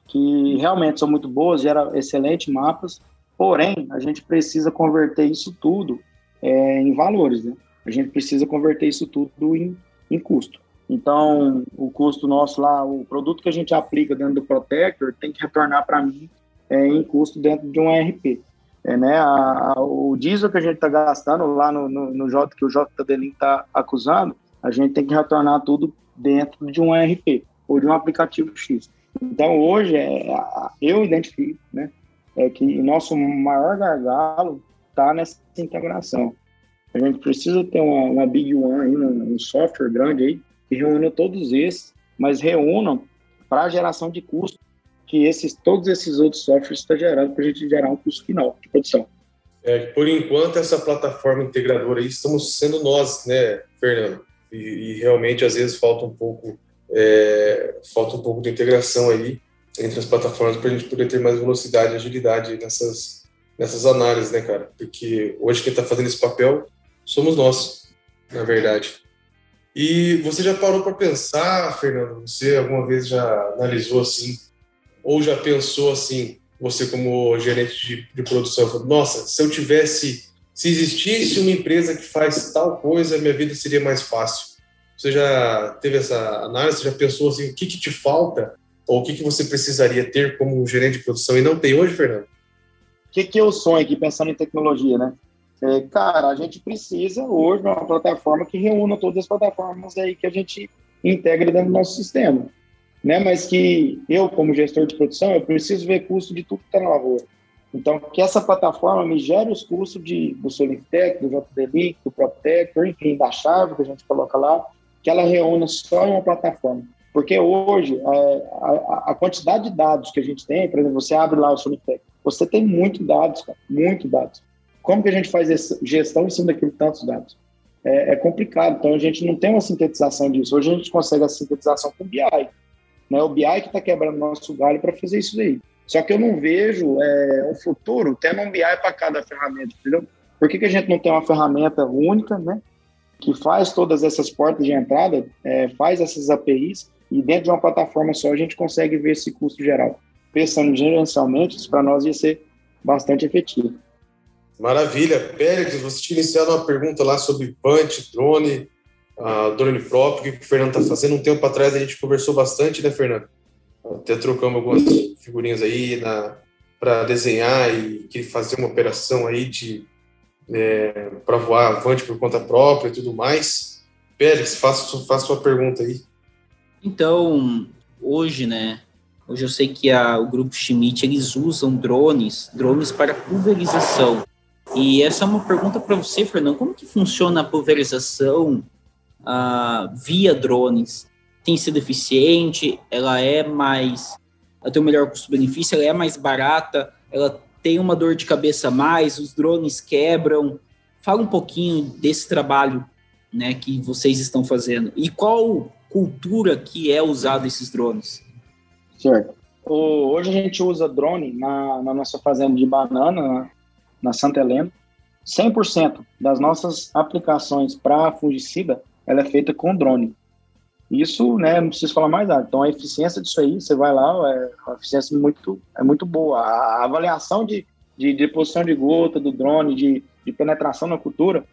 que realmente são muito boas, geram excelentes mapas, porém, a gente precisa converter isso tudo é, em valores, né? A gente precisa converter isso tudo em, em custo. Então, o custo nosso lá, o produto que a gente aplica dentro do Protector tem que retornar para mim é, em custo dentro de um ERP é, né, a, a, o diesel que a gente está gastando lá no, no, no J, que o JD está acusando, a gente tem que retornar tudo dentro de um ERP ou de um aplicativo X. Então, hoje, é, eu identifico né, é que nosso maior gargalo está nessa integração. A gente precisa ter uma, uma Big One, um, um software grande aí, que reúna todos esses, mas reúnam para geração de custo que esses, todos esses outros softwares estão gerando para a gente gerar um custo final de produção. É, por enquanto, essa plataforma integradora aí estamos sendo nós, né, Fernando? E, e realmente, às vezes, falta um pouco é, falta um pouco de integração aí entre as plataformas para a gente poder ter mais velocidade e agilidade nessas, nessas análises, né, cara? Porque hoje quem está fazendo esse papel somos nós, na verdade. E você já parou para pensar, Fernando? Você alguma vez já analisou assim ou já pensou assim, você como gerente de, de produção, falou, nossa, se eu tivesse, se existisse uma empresa que faz tal coisa, minha vida seria mais fácil. Você já teve essa análise? Já pensou assim, o que, que te falta? Ou o que, que você precisaria ter como gerente de produção e não tem hoje, Fernando? O que, que eu sonho aqui pensando em tecnologia, né? É, cara, a gente precisa hoje de uma plataforma que reúna todas as plataformas aí que a gente integra dentro do nosso sistema né? Mas que eu, como gestor de produção, eu preciso ver custo de tudo que está na lavoura. Então, que essa plataforma me gere os custos de, do Solintec, do JDLink, do Protector, enfim, da chave que a gente coloca lá, que ela reúna só em uma plataforma. Porque hoje, é, a, a, quantidade de dados que a gente tem, por exemplo, você abre lá o Sonitec, você tem muito dados, cara, muito dados. Como que a gente faz gestão em cima daquilo tantos dados? É, é, complicado, então a gente não tem uma sintetização disso. Hoje a gente consegue a sintetização com BI. Né? O BI que está quebrando nosso galho para fazer isso aí. Só que eu não vejo é, um futuro tendo um BI para cada ferramenta, entendeu? Por que, que a gente não tem uma ferramenta única, né? Que faz todas essas portas de entrada, é, faz essas APIs, e dentro de uma plataforma só a gente consegue ver esse custo geral. Pensando gerencialmente, isso para nós ia ser bastante efetivo. Maravilha. Pérez, você tinha iniciado uma pergunta lá sobre Pant, drone, uh, drone próprio, que o Fernando está fazendo. Um tempo atrás a gente conversou bastante, né, Fernando? Até trocamos algumas figurinhas aí para desenhar e fazer uma operação aí de é, para voar avante por conta própria e tudo mais. Pérez, faça, faça sua pergunta aí. Então, hoje, né, hoje eu sei que a, o grupo Schmidt, eles usam drones, drones para pulverização. E essa é uma pergunta para você, Fernando, como que funciona a pulverização uh, via drones? Tem sido eficiente? Ela é mais, ela tem um melhor custo-benefício? Ela é mais barata? Ela tem uma dor de cabeça a mais? Os drones quebram? Fala um pouquinho desse trabalho né, que vocês estão fazendo. E qual cultura que é usado esses drones? Certo. Hoje a gente usa drone na, na nossa fazenda de banana, na Santa Helena. 100% das nossas aplicações para fungicida, ela é feita com drone. Isso, né, não preciso falar mais nada. Então, a eficiência disso aí, você vai lá, é, a eficiência muito, é muito boa. A, avaliação de, de, de, posição de gota do drone, de, de penetração na cultura,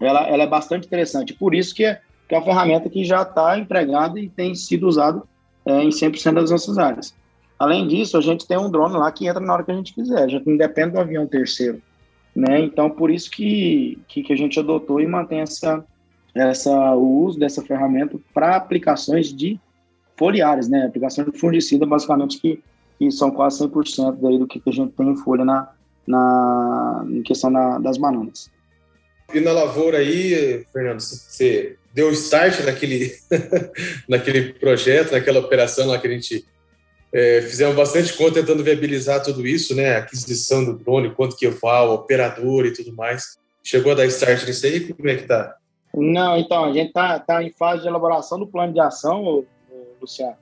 ela, ela é bastante interessante. Por isso que é, que é uma ferramenta que já está empregada e tem sido usada é, em 100% das nossas áreas. Além disso, a gente tem um drone lá que entra na hora que a gente quiser, gente não depende do avião terceiro. Né? Então, por isso que, que, que a gente adotou e mantém essa, essa, o uso dessa ferramenta para aplicações de foliares, né? aplicações de fungicida, basicamente, que, que são quase 100% daí do que, a gente tem em folha na, na, em questão da, das bananas. E na lavoura aí, Fernando, você deu start naquele, (laughs) naquele projeto, naquela operação lá que a gente é, fizemos bastante conta tentando viabilizar tudo isso, né? aquisição do drone, quanto que falo, operador e tudo mais. Chegou a dar start nisso aí? Como é que tá? Não, então, a gente tá, tá em fase de elaboração do plano de ação, Luciano.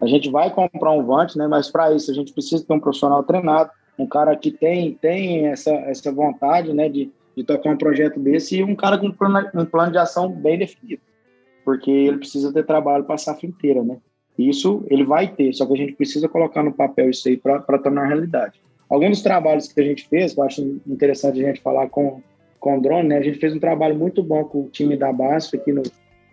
A gente vai comprar um Vante, né? Mas para isso a gente precisa ter um profissional treinado, um cara que tem, tem essa, essa vontade, né? De, de tocar um projeto desse e um cara com um plano de ação bem definido, porque ele precisa ter trabalho para a safra inteira, né? Isso ele vai ter, só que a gente precisa colocar no papel isso aí para tornar realidade. Alguns dos trabalhos que a gente fez, eu acho interessante a gente falar com, com drone, né? A gente fez um trabalho muito bom com o time da BASF aqui no,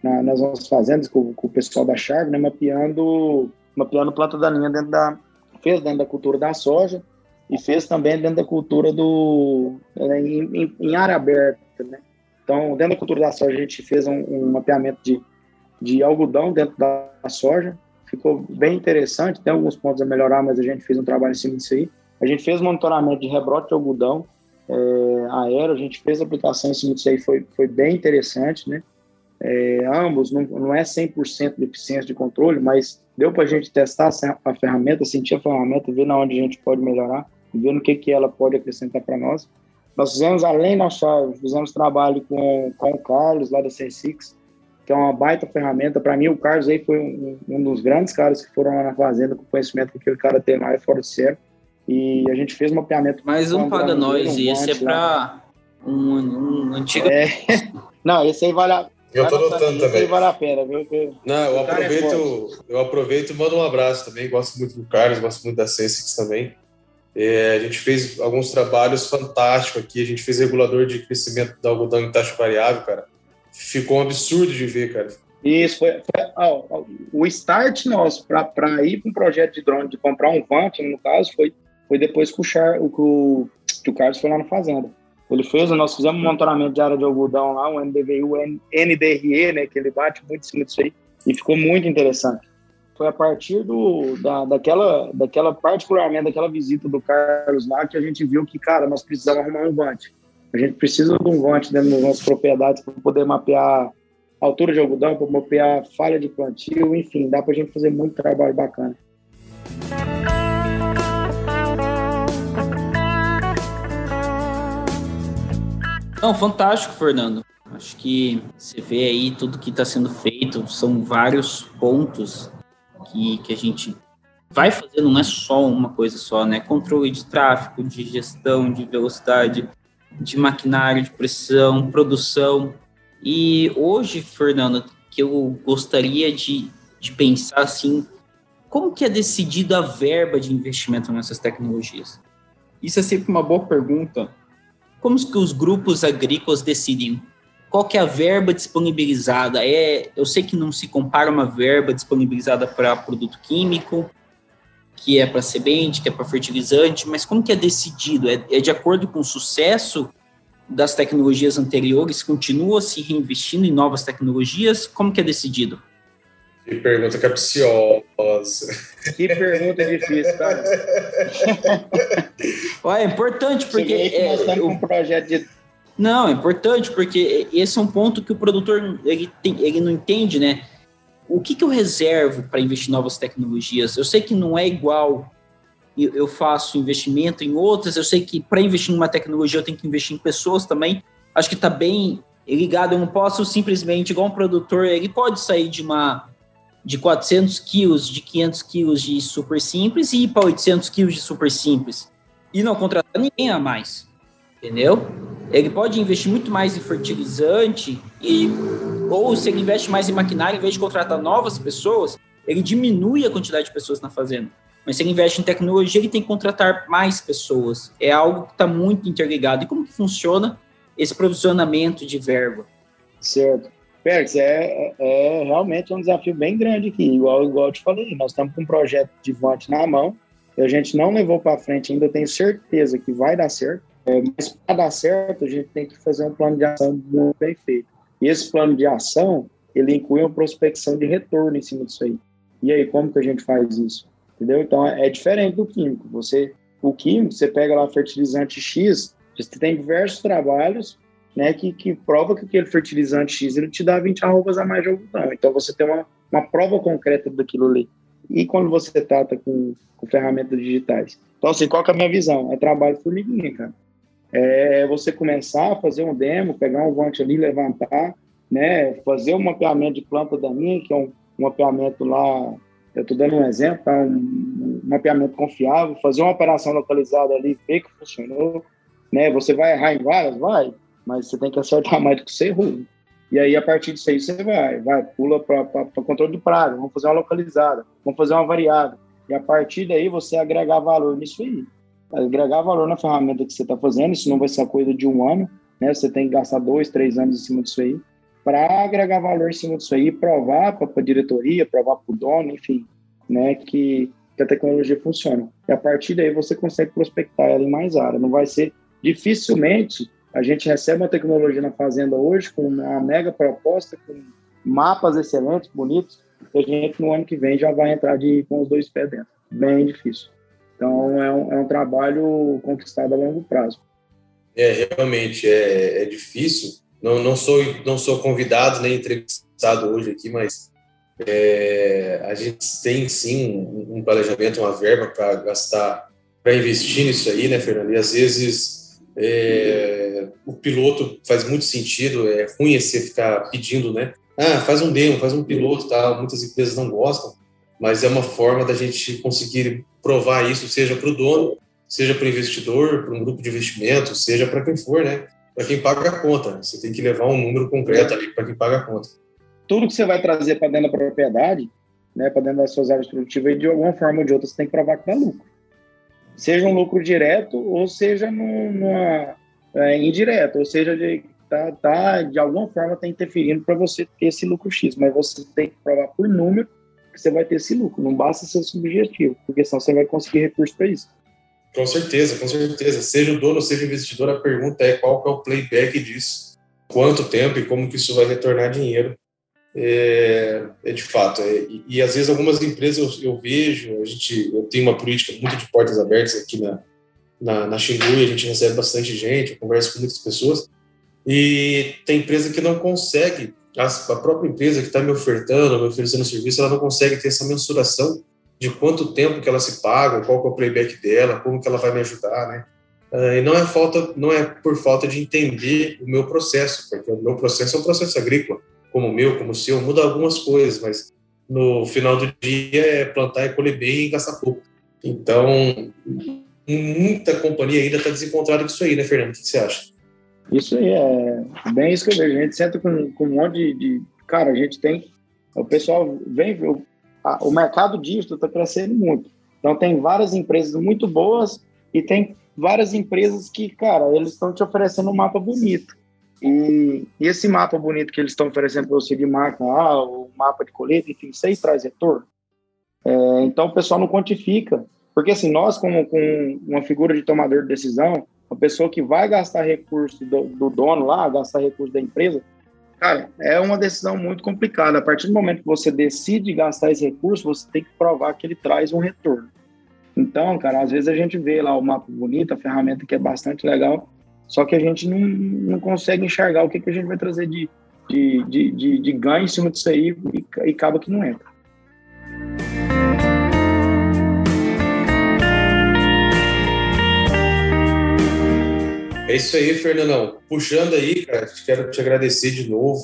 na, nas nossas fazendas, com, com, o pessoal da Chave, né? Mapeando, mapeando planta daninha dentro da... Fez dentro da cultura da soja e fez também dentro da cultura do... Né, em, em, em área aberta, né? Então, dentro da cultura da soja, a gente fez um, um mapeamento de, de algodão dentro da soja, ficou bem interessante, tem alguns pontos a melhorar, mas a gente fez um trabalho em cima disso aí. A gente fez monitoramento de rebrote de algodão é, aéreo, a gente fez aplicação em cima disso aí, foi, foi bem interessante, né? É, ambos, não, não é 100% de eficiência de controle, mas deu para a gente testar a ferramenta, sentir a ferramenta, ver na onde a gente pode melhorar, ver no que, que ela pode acrescentar para nós. Nós fizemos, além da chave, fizemos trabalho com, com o Carlos, lá da C6, que é uma baita ferramenta. Para mim, o Carlos aí foi um, um, dos grandes caras que foram lá na fazenda com conhecimento que aquele cara tem lá é fora de sério. E a gente fez um mapeamento. Mas um paga nós, e esse é para um, um antigo. É. (laughs) Não, esse aí vale a eu tô notando também. Esse vale a pena, viu? Não, eu é aproveito, é eu aproveito e mando um abraço também. Gosto muito do Carlos, gosto muito da Sensix também. É, a gente fez alguns trabalhos fantásticos aqui. A gente fez regulador de crescimento do algodão em taxa variável, cara ficou um absurdo de ver, cara. Isso, foi, foi ó, o start nosso para ir para um projeto de drone, de comprar um Vant, no caso, foi, foi depois que o, Char, o, o, que o Carlos foi lá na fazenda. Ele fez, nós fizemos um monitoramento de área de algodão lá, um NDVU, NDRE, né, que ele bate muito em cima disso aí, e ficou muito interessante. Foi a partir do, da, daquela, daquela, particularmente daquela visita do Carlos lá, que a gente viu que, cara, nós precisávamos arrumar um Vant. A gente precisa de um vante dentro das nossas propriedades para poder mapear altura de algodão, para mapear falha de plantio, enfim, dá para a gente fazer muito trabalho bacana. Não, fantástico, Fernando. Acho que você vê aí tudo que está sendo feito, são vários pontos que, que a gente vai fazer, não é só uma coisa só, né? Controle de tráfego, de gestão, de velocidade, de maquinário, de pressão, produção. E hoje, Fernando, que eu gostaria de, de pensar assim, como que é decidida a verba de investimento nessas tecnologias? Isso é sempre uma boa pergunta, como que os grupos agrícolas decidem qual que é a verba disponibilizada? É, eu sei que não se compara uma verba disponibilizada para produto químico, que é para semente, que é para fertilizante, mas como que é decidido? É, é, de acordo com o sucesso das tecnologias anteriores? Continua se reinvestindo em novas tecnologias? Como que é decidido? Que pergunta capciosa. Que pergunta difícil, cara. (laughs) é importante porque. É, nós um projeto de. Não, é importante porque esse é um ponto que o produtor ele, tem, ele não entende, né? O que, que eu reservo para investir em novas tecnologias? Eu sei que não é igual eu faço investimento em outras, eu sei que para investir em uma tecnologia eu tenho que investir em pessoas também. Acho que está bem ligado, eu não posso simplesmente, igual um produtor, ele pode sair de uma de 400 quilos, de 500 quilos de super simples e ir para 800 quilos de super simples. E não contratar ninguém a mais, entendeu? Ele pode investir muito mais em fertilizante e ou se ele investe mais em maquinário, em vez de contratar novas pessoas, ele diminui a quantidade de pessoas na fazenda. Mas se ele investe em tecnologia, ele tem que contratar mais pessoas. É algo que está muito interligado. E como que funciona esse provisionamento de verba? Certo. Pérez, é, é, realmente um desafio bem grande aqui, igual, igual eu te falei, nós estamos com um projeto de Vante na mão, a gente não levou para frente ainda, tenho certeza que vai dar certo, é, mas para dar certo a gente tem que fazer um plano de ação muito bem feito. E esse plano de ação, ele inclui uma prospecção de retorno em cima disso aí. E aí, como que a gente faz isso? Entendeu? Então, é, é diferente do químico. Você, o químico, você pega lá fertilizante X, você tem diversos trabalhos né, que, que prova que aquele fertilizante X ele te dá 20 arrobas a mais de algodão. Então você tem uma, uma prova concreta daquilo ali. E quando você trata com, com ferramentas digitais? Então, assim, qual é a minha visão? É trabalho formiguinha, cara. É você começar a fazer um demo, pegar um vante ali, levantar, né, fazer um mapeamento de planta daninha, que é um, um mapeamento lá, eu estou dando um exemplo, tá? um, um mapeamento confiável, fazer uma operação localizada ali, ver que funcionou, né, você vai errar em várias? Vai, mas você tem que acertar mais do que você errou. E aí, a partir disso aí, você vai, vai, pula para controle de praga, vamos fazer uma localizada, vamos fazer uma variada. E a partir daí, você agregar valor nisso aí. Agregar valor na ferramenta que você está fazendo, isso não vai ser a coisa de um ano, né? Você tem que gastar dois, três anos em cima disso aí, para agregar valor em cima disso aí, provar para a diretoria, provar para o dono, enfim, né? Que, que a tecnologia funciona. E a partir daí, você consegue prospectar ela em mais área. Não vai ser dificilmente a gente recebe uma tecnologia na fazenda hoje com uma mega proposta, com mapas excelentes, bonitos, e a gente no ano que vem já vai entrar de, com os dois pés dentro. Bem difícil. Então é um, é um trabalho conquistado a longo prazo. É, realmente é, é difícil. Não, não, sou, não sou convidado nem entrevistado hoje aqui, mas é, a gente tem sim um, um planejamento, uma verba para gastar, para investir nisso aí, né, Fernando? E às vezes é, o piloto faz muito sentido, é ruim você ficar pedindo, né? Ah, faz um demo, faz um piloto, tá? Muitas empresas não gostam, mas é uma forma da gente conseguir provar isso, seja para o dono, seja para o investidor, para um grupo de investimento, seja para quem for, né? Para quem paga a conta. Você tem que levar um número concreto ali para quem paga a conta. Tudo que você vai trazer para dentro da propriedade, né, para dentro das suas áreas produtivas, de alguma forma ou de outra, você tem que provar que dá lucro seja um lucro direto ou seja numa, é, indireto, ou seja, de, tá, tá, de alguma forma está interferindo para você ter esse lucro X, mas você tem que provar por número que você vai ter esse lucro, não basta ser subjetivo, porque senão você vai conseguir recurso para isso. Com certeza, com certeza. Seja o dono, seja o investidor, a pergunta é qual é o playback disso, quanto tempo e como que isso vai retornar dinheiro é, é de fato. É, e, e, às vezes algumas empresas eu, eu, vejo, a gente, eu tenho uma política muito de portas abertas aqui na, na, na Xingu, a gente recebe bastante gente, eu converso com muitas pessoas, e tem empresa que não consegue a própria empresa que está me ofertando, me oferecendo serviço, ela não consegue ter essa mensuração de quanto tempo que ela se paga, qual é o playback dela, como que ela vai me ajudar, né? Uh, e não é falta, não é por falta de entender o meu processo, porque o meu processo é um processo agrícola, como o meu, como o seu, muda algumas coisas, mas no final do dia é plantar e colher bem e gastar pouco. Então, muita companhia ainda está desencontrada disso aí, né, Fernando? O que você acha? Isso aí é bem isso que eu vejo. A gente senta com, com um monte de, de, Cara, a gente tem. O pessoal vem. O, o mercado digital está crescendo muito. Então, tem várias empresas muito boas e tem várias empresas que, cara, eles estão te oferecendo um mapa bonito. E, e esse mapa bonito que eles estão oferecendo para você de marca, ah, o mapa de colheita, enfim, isso aí traz retorno. É, então, o pessoal não quantifica. Porque, assim, nós, como com uma figura de tomador de decisão, a pessoa que vai gastar recurso do, do, dono lá, gastar recurso da empresa, cara, é uma decisão muito complicada. A partir do momento que você decide gastar esse recurso, você tem que provar que ele traz um retorno. Então, cara, às vezes a gente vê lá o mapa bonito, a ferramenta que é bastante legal, só que a gente não, não consegue enxergar o que, que a gente vai trazer de, de, de, de, de ganho em cima disso aí e, e acaba que não entra. É isso aí, Fernandão. Puxando aí, cara, quero te agradecer de novo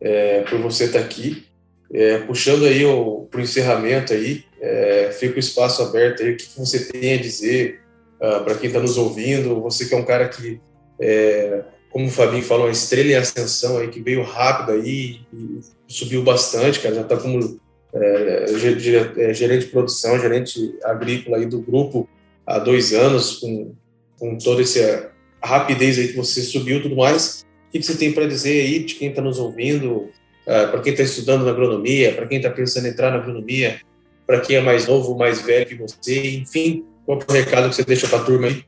é, por você estar aqui. É, puxando aí o pro encerramento aí, é, fica o espaço aberto aí. O que, que você tem a dizer uh, para quem está nos ouvindo? Você que é um cara que, é, como o Fabinho falou, uma estrela em ascensão aí, que veio rápido aí e subiu bastante, cara. Já está como é, é, gerente de produção, gerente agrícola aí do grupo há dois anos, com, com todo esse a rapidez aí que você subiu tudo mais. O que, você tem para dizer aí de quem está nos ouvindo, uh, para quem está estudando na agronomia, para quem está pensando em entrar na agronomia, para quem é mais novo, mais velho que você, enfim, qual é o recado que você deixa para a turma aí?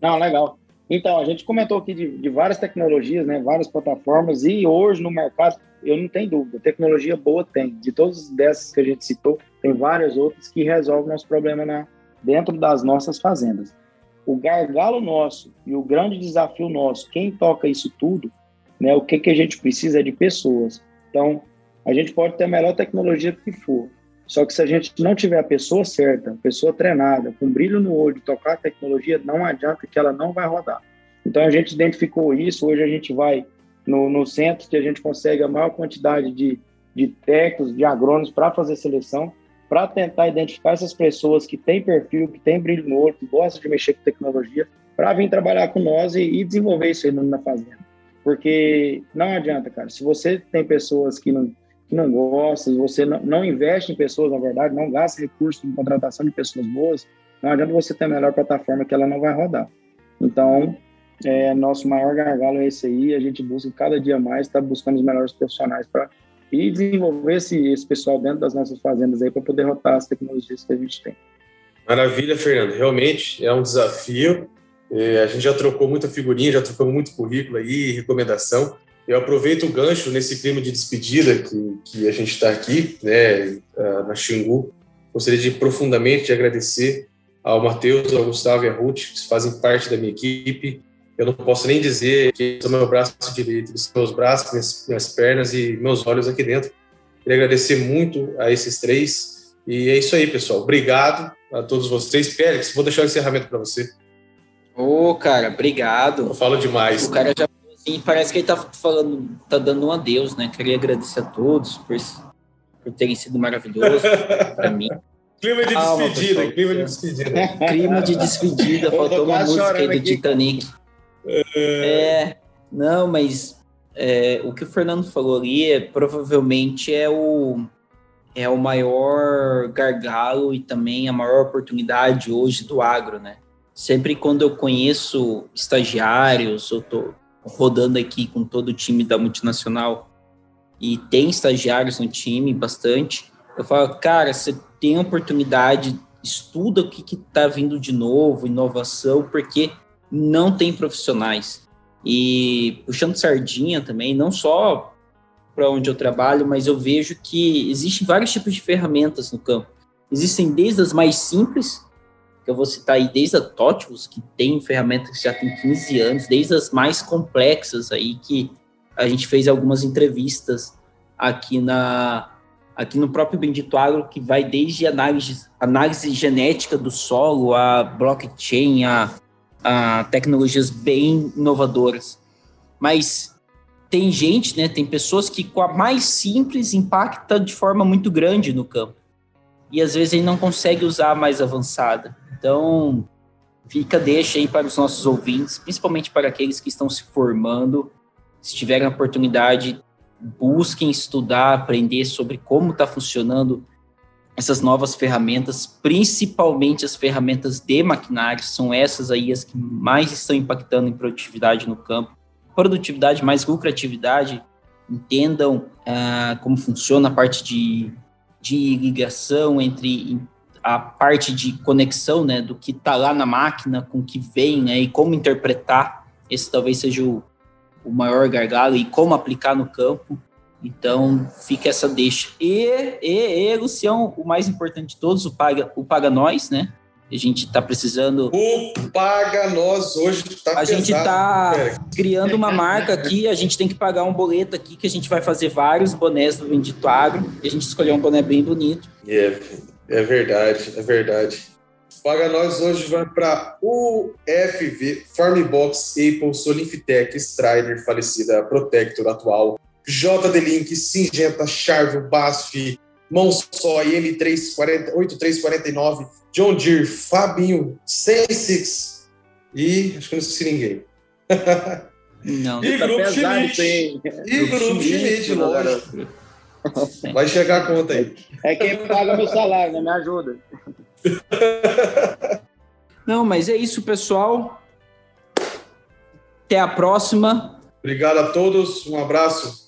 Não, legal. Então, a gente comentou aqui de, de, várias tecnologias, né, várias plataformas, e hoje no mercado, eu não tenho dúvida, tecnologia boa tem. De todas dessas que a gente citou, tem várias outras que resolvem nosso problema na, dentro das nossas fazendas o gargalo nosso e o grande desafio nosso, quem toca isso tudo, né, o que, que a gente precisa é de pessoas. Então, a gente pode ter a melhor tecnologia que for, só que se a gente não tiver a pessoa certa, a pessoa treinada, com brilho no olho, tocar a tecnologia, não adianta que ela não vai rodar. Então, a gente identificou isso, hoje a gente vai no, no centro que a gente consegue a maior quantidade de, de técnicos, de agrônomos para fazer seleção, para tentar identificar essas pessoas que têm perfil, que têm brilho no olho, que gostam de mexer com tecnologia, para vir trabalhar com nós e, e, desenvolver isso aí na fazenda. Porque não adianta, cara, se você tem pessoas que não, que não gostam, você não, não investe em pessoas, na verdade, não gasta recursos em contratação de pessoas boas, não adianta você ter a melhor plataforma que ela não vai rodar. Então, é, nosso maior gargalo é esse aí, a gente busca cada dia mais estar tá buscando os melhores profissionais para e desenvolver esse, esse pessoal dentro das nossas fazendas aí para poder rotar as tecnologias que a gente tem. Maravilha, Fernando. Realmente é um desafio. É, a gente já trocou muita figurinha, já trocou muito currículo aí, recomendação. Eu aproveito o gancho nesse clima de despedida que, que a gente está aqui, né, na Xingu. Gostaria de profundamente agradecer ao Matheus, ao Gustavo e à Ruth, que fazem parte da minha equipe, eu não posso nem dizer que são meu braço direito, são meus braços, minhas, minhas pernas e meus olhos aqui dentro. Queria agradecer muito a esses três. E é isso aí, pessoal. Obrigado a todos vocês. Félix, vou deixar o encerramento para você. Ô, oh, cara, obrigado. Eu falo demais. O cara já assim, parece que ele tá falando, tá dando um adeus, né? Queria agradecer a todos por, por terem sido maravilhosos para (laughs) mim. Clima de Calma, despedida, pessoal. clima de despedida. Clima de despedida, faltou uma música aí do Titanic. É, não, mas é, o que o Fernando falou ali é, provavelmente é o, é o maior gargalo e também a maior oportunidade hoje do agro, né? Sempre quando eu conheço estagiários, eu tô rodando aqui com todo o time da multinacional e tem estagiários no time, bastante, eu falo, cara, você tem oportunidade, estuda o que está vindo de novo, inovação, porque não tem profissionais. E puxando sardinha também, não só para onde eu trabalho, mas eu vejo que existem vários tipos de ferramentas no campo. Existem desde as mais simples, que eu vou citar aí, desde a Totius, que tem ferramentas que já tem 15 anos, desde as mais complexas aí, que a gente fez algumas entrevistas aqui na aqui no próprio Bendito Agro, que vai desde análise, análise genética do solo, a blockchain, a, a tecnologias bem inovadoras. Mas tem gente, né, tem pessoas que com a mais simples impacta de forma muito grande no campo. E às vezes ele não consegue usar a mais avançada. Então, fica deixa aí para os nossos ouvintes, principalmente para aqueles que estão se formando, se tiverem a oportunidade, busquem estudar, aprender sobre como está funcionando essas novas ferramentas, principalmente as ferramentas de maquinário, são essas aí as que mais estão impactando em produtividade no campo. Produtividade mais lucratividade, entendam ah, como funciona a parte de, de ligação entre a parte de conexão, né, do que está lá na máquina com o que vem, né, e como interpretar. Esse talvez seja o, o maior gargalo e como aplicar no campo. Então, fica essa deixa. E, e, e Lucião, o mais importante de todos, o Paga, o Paga Nós, né? A gente está precisando. O Paga Nós hoje está A gente está criando uma marca aqui, a gente tem que pagar um boleto aqui, que a gente vai fazer vários bonés do Bendito Agro, e a gente escolheu um boné bem bonito. É, é verdade, é verdade. Paga Nós hoje vai para UFV, Farmbox, Apple, Solinfitec, Strider, falecida Protector atual, JD-Link, Singenta, Charvel, BASF, Monsoy, M38349, John Deere, Fabinho, Sensix e acho que não esqueci ninguém. (laughs) Não. E Tá Grupo pesado, Schmidt. hein? E Grupo Schmidt, lógico. (laughs) Vai chegar a conta aí. É quem paga meu salário, né? Me ajuda. (laughs) Não, mas é isso, pessoal. Até a próxima. Obrigado a todos, um abraço.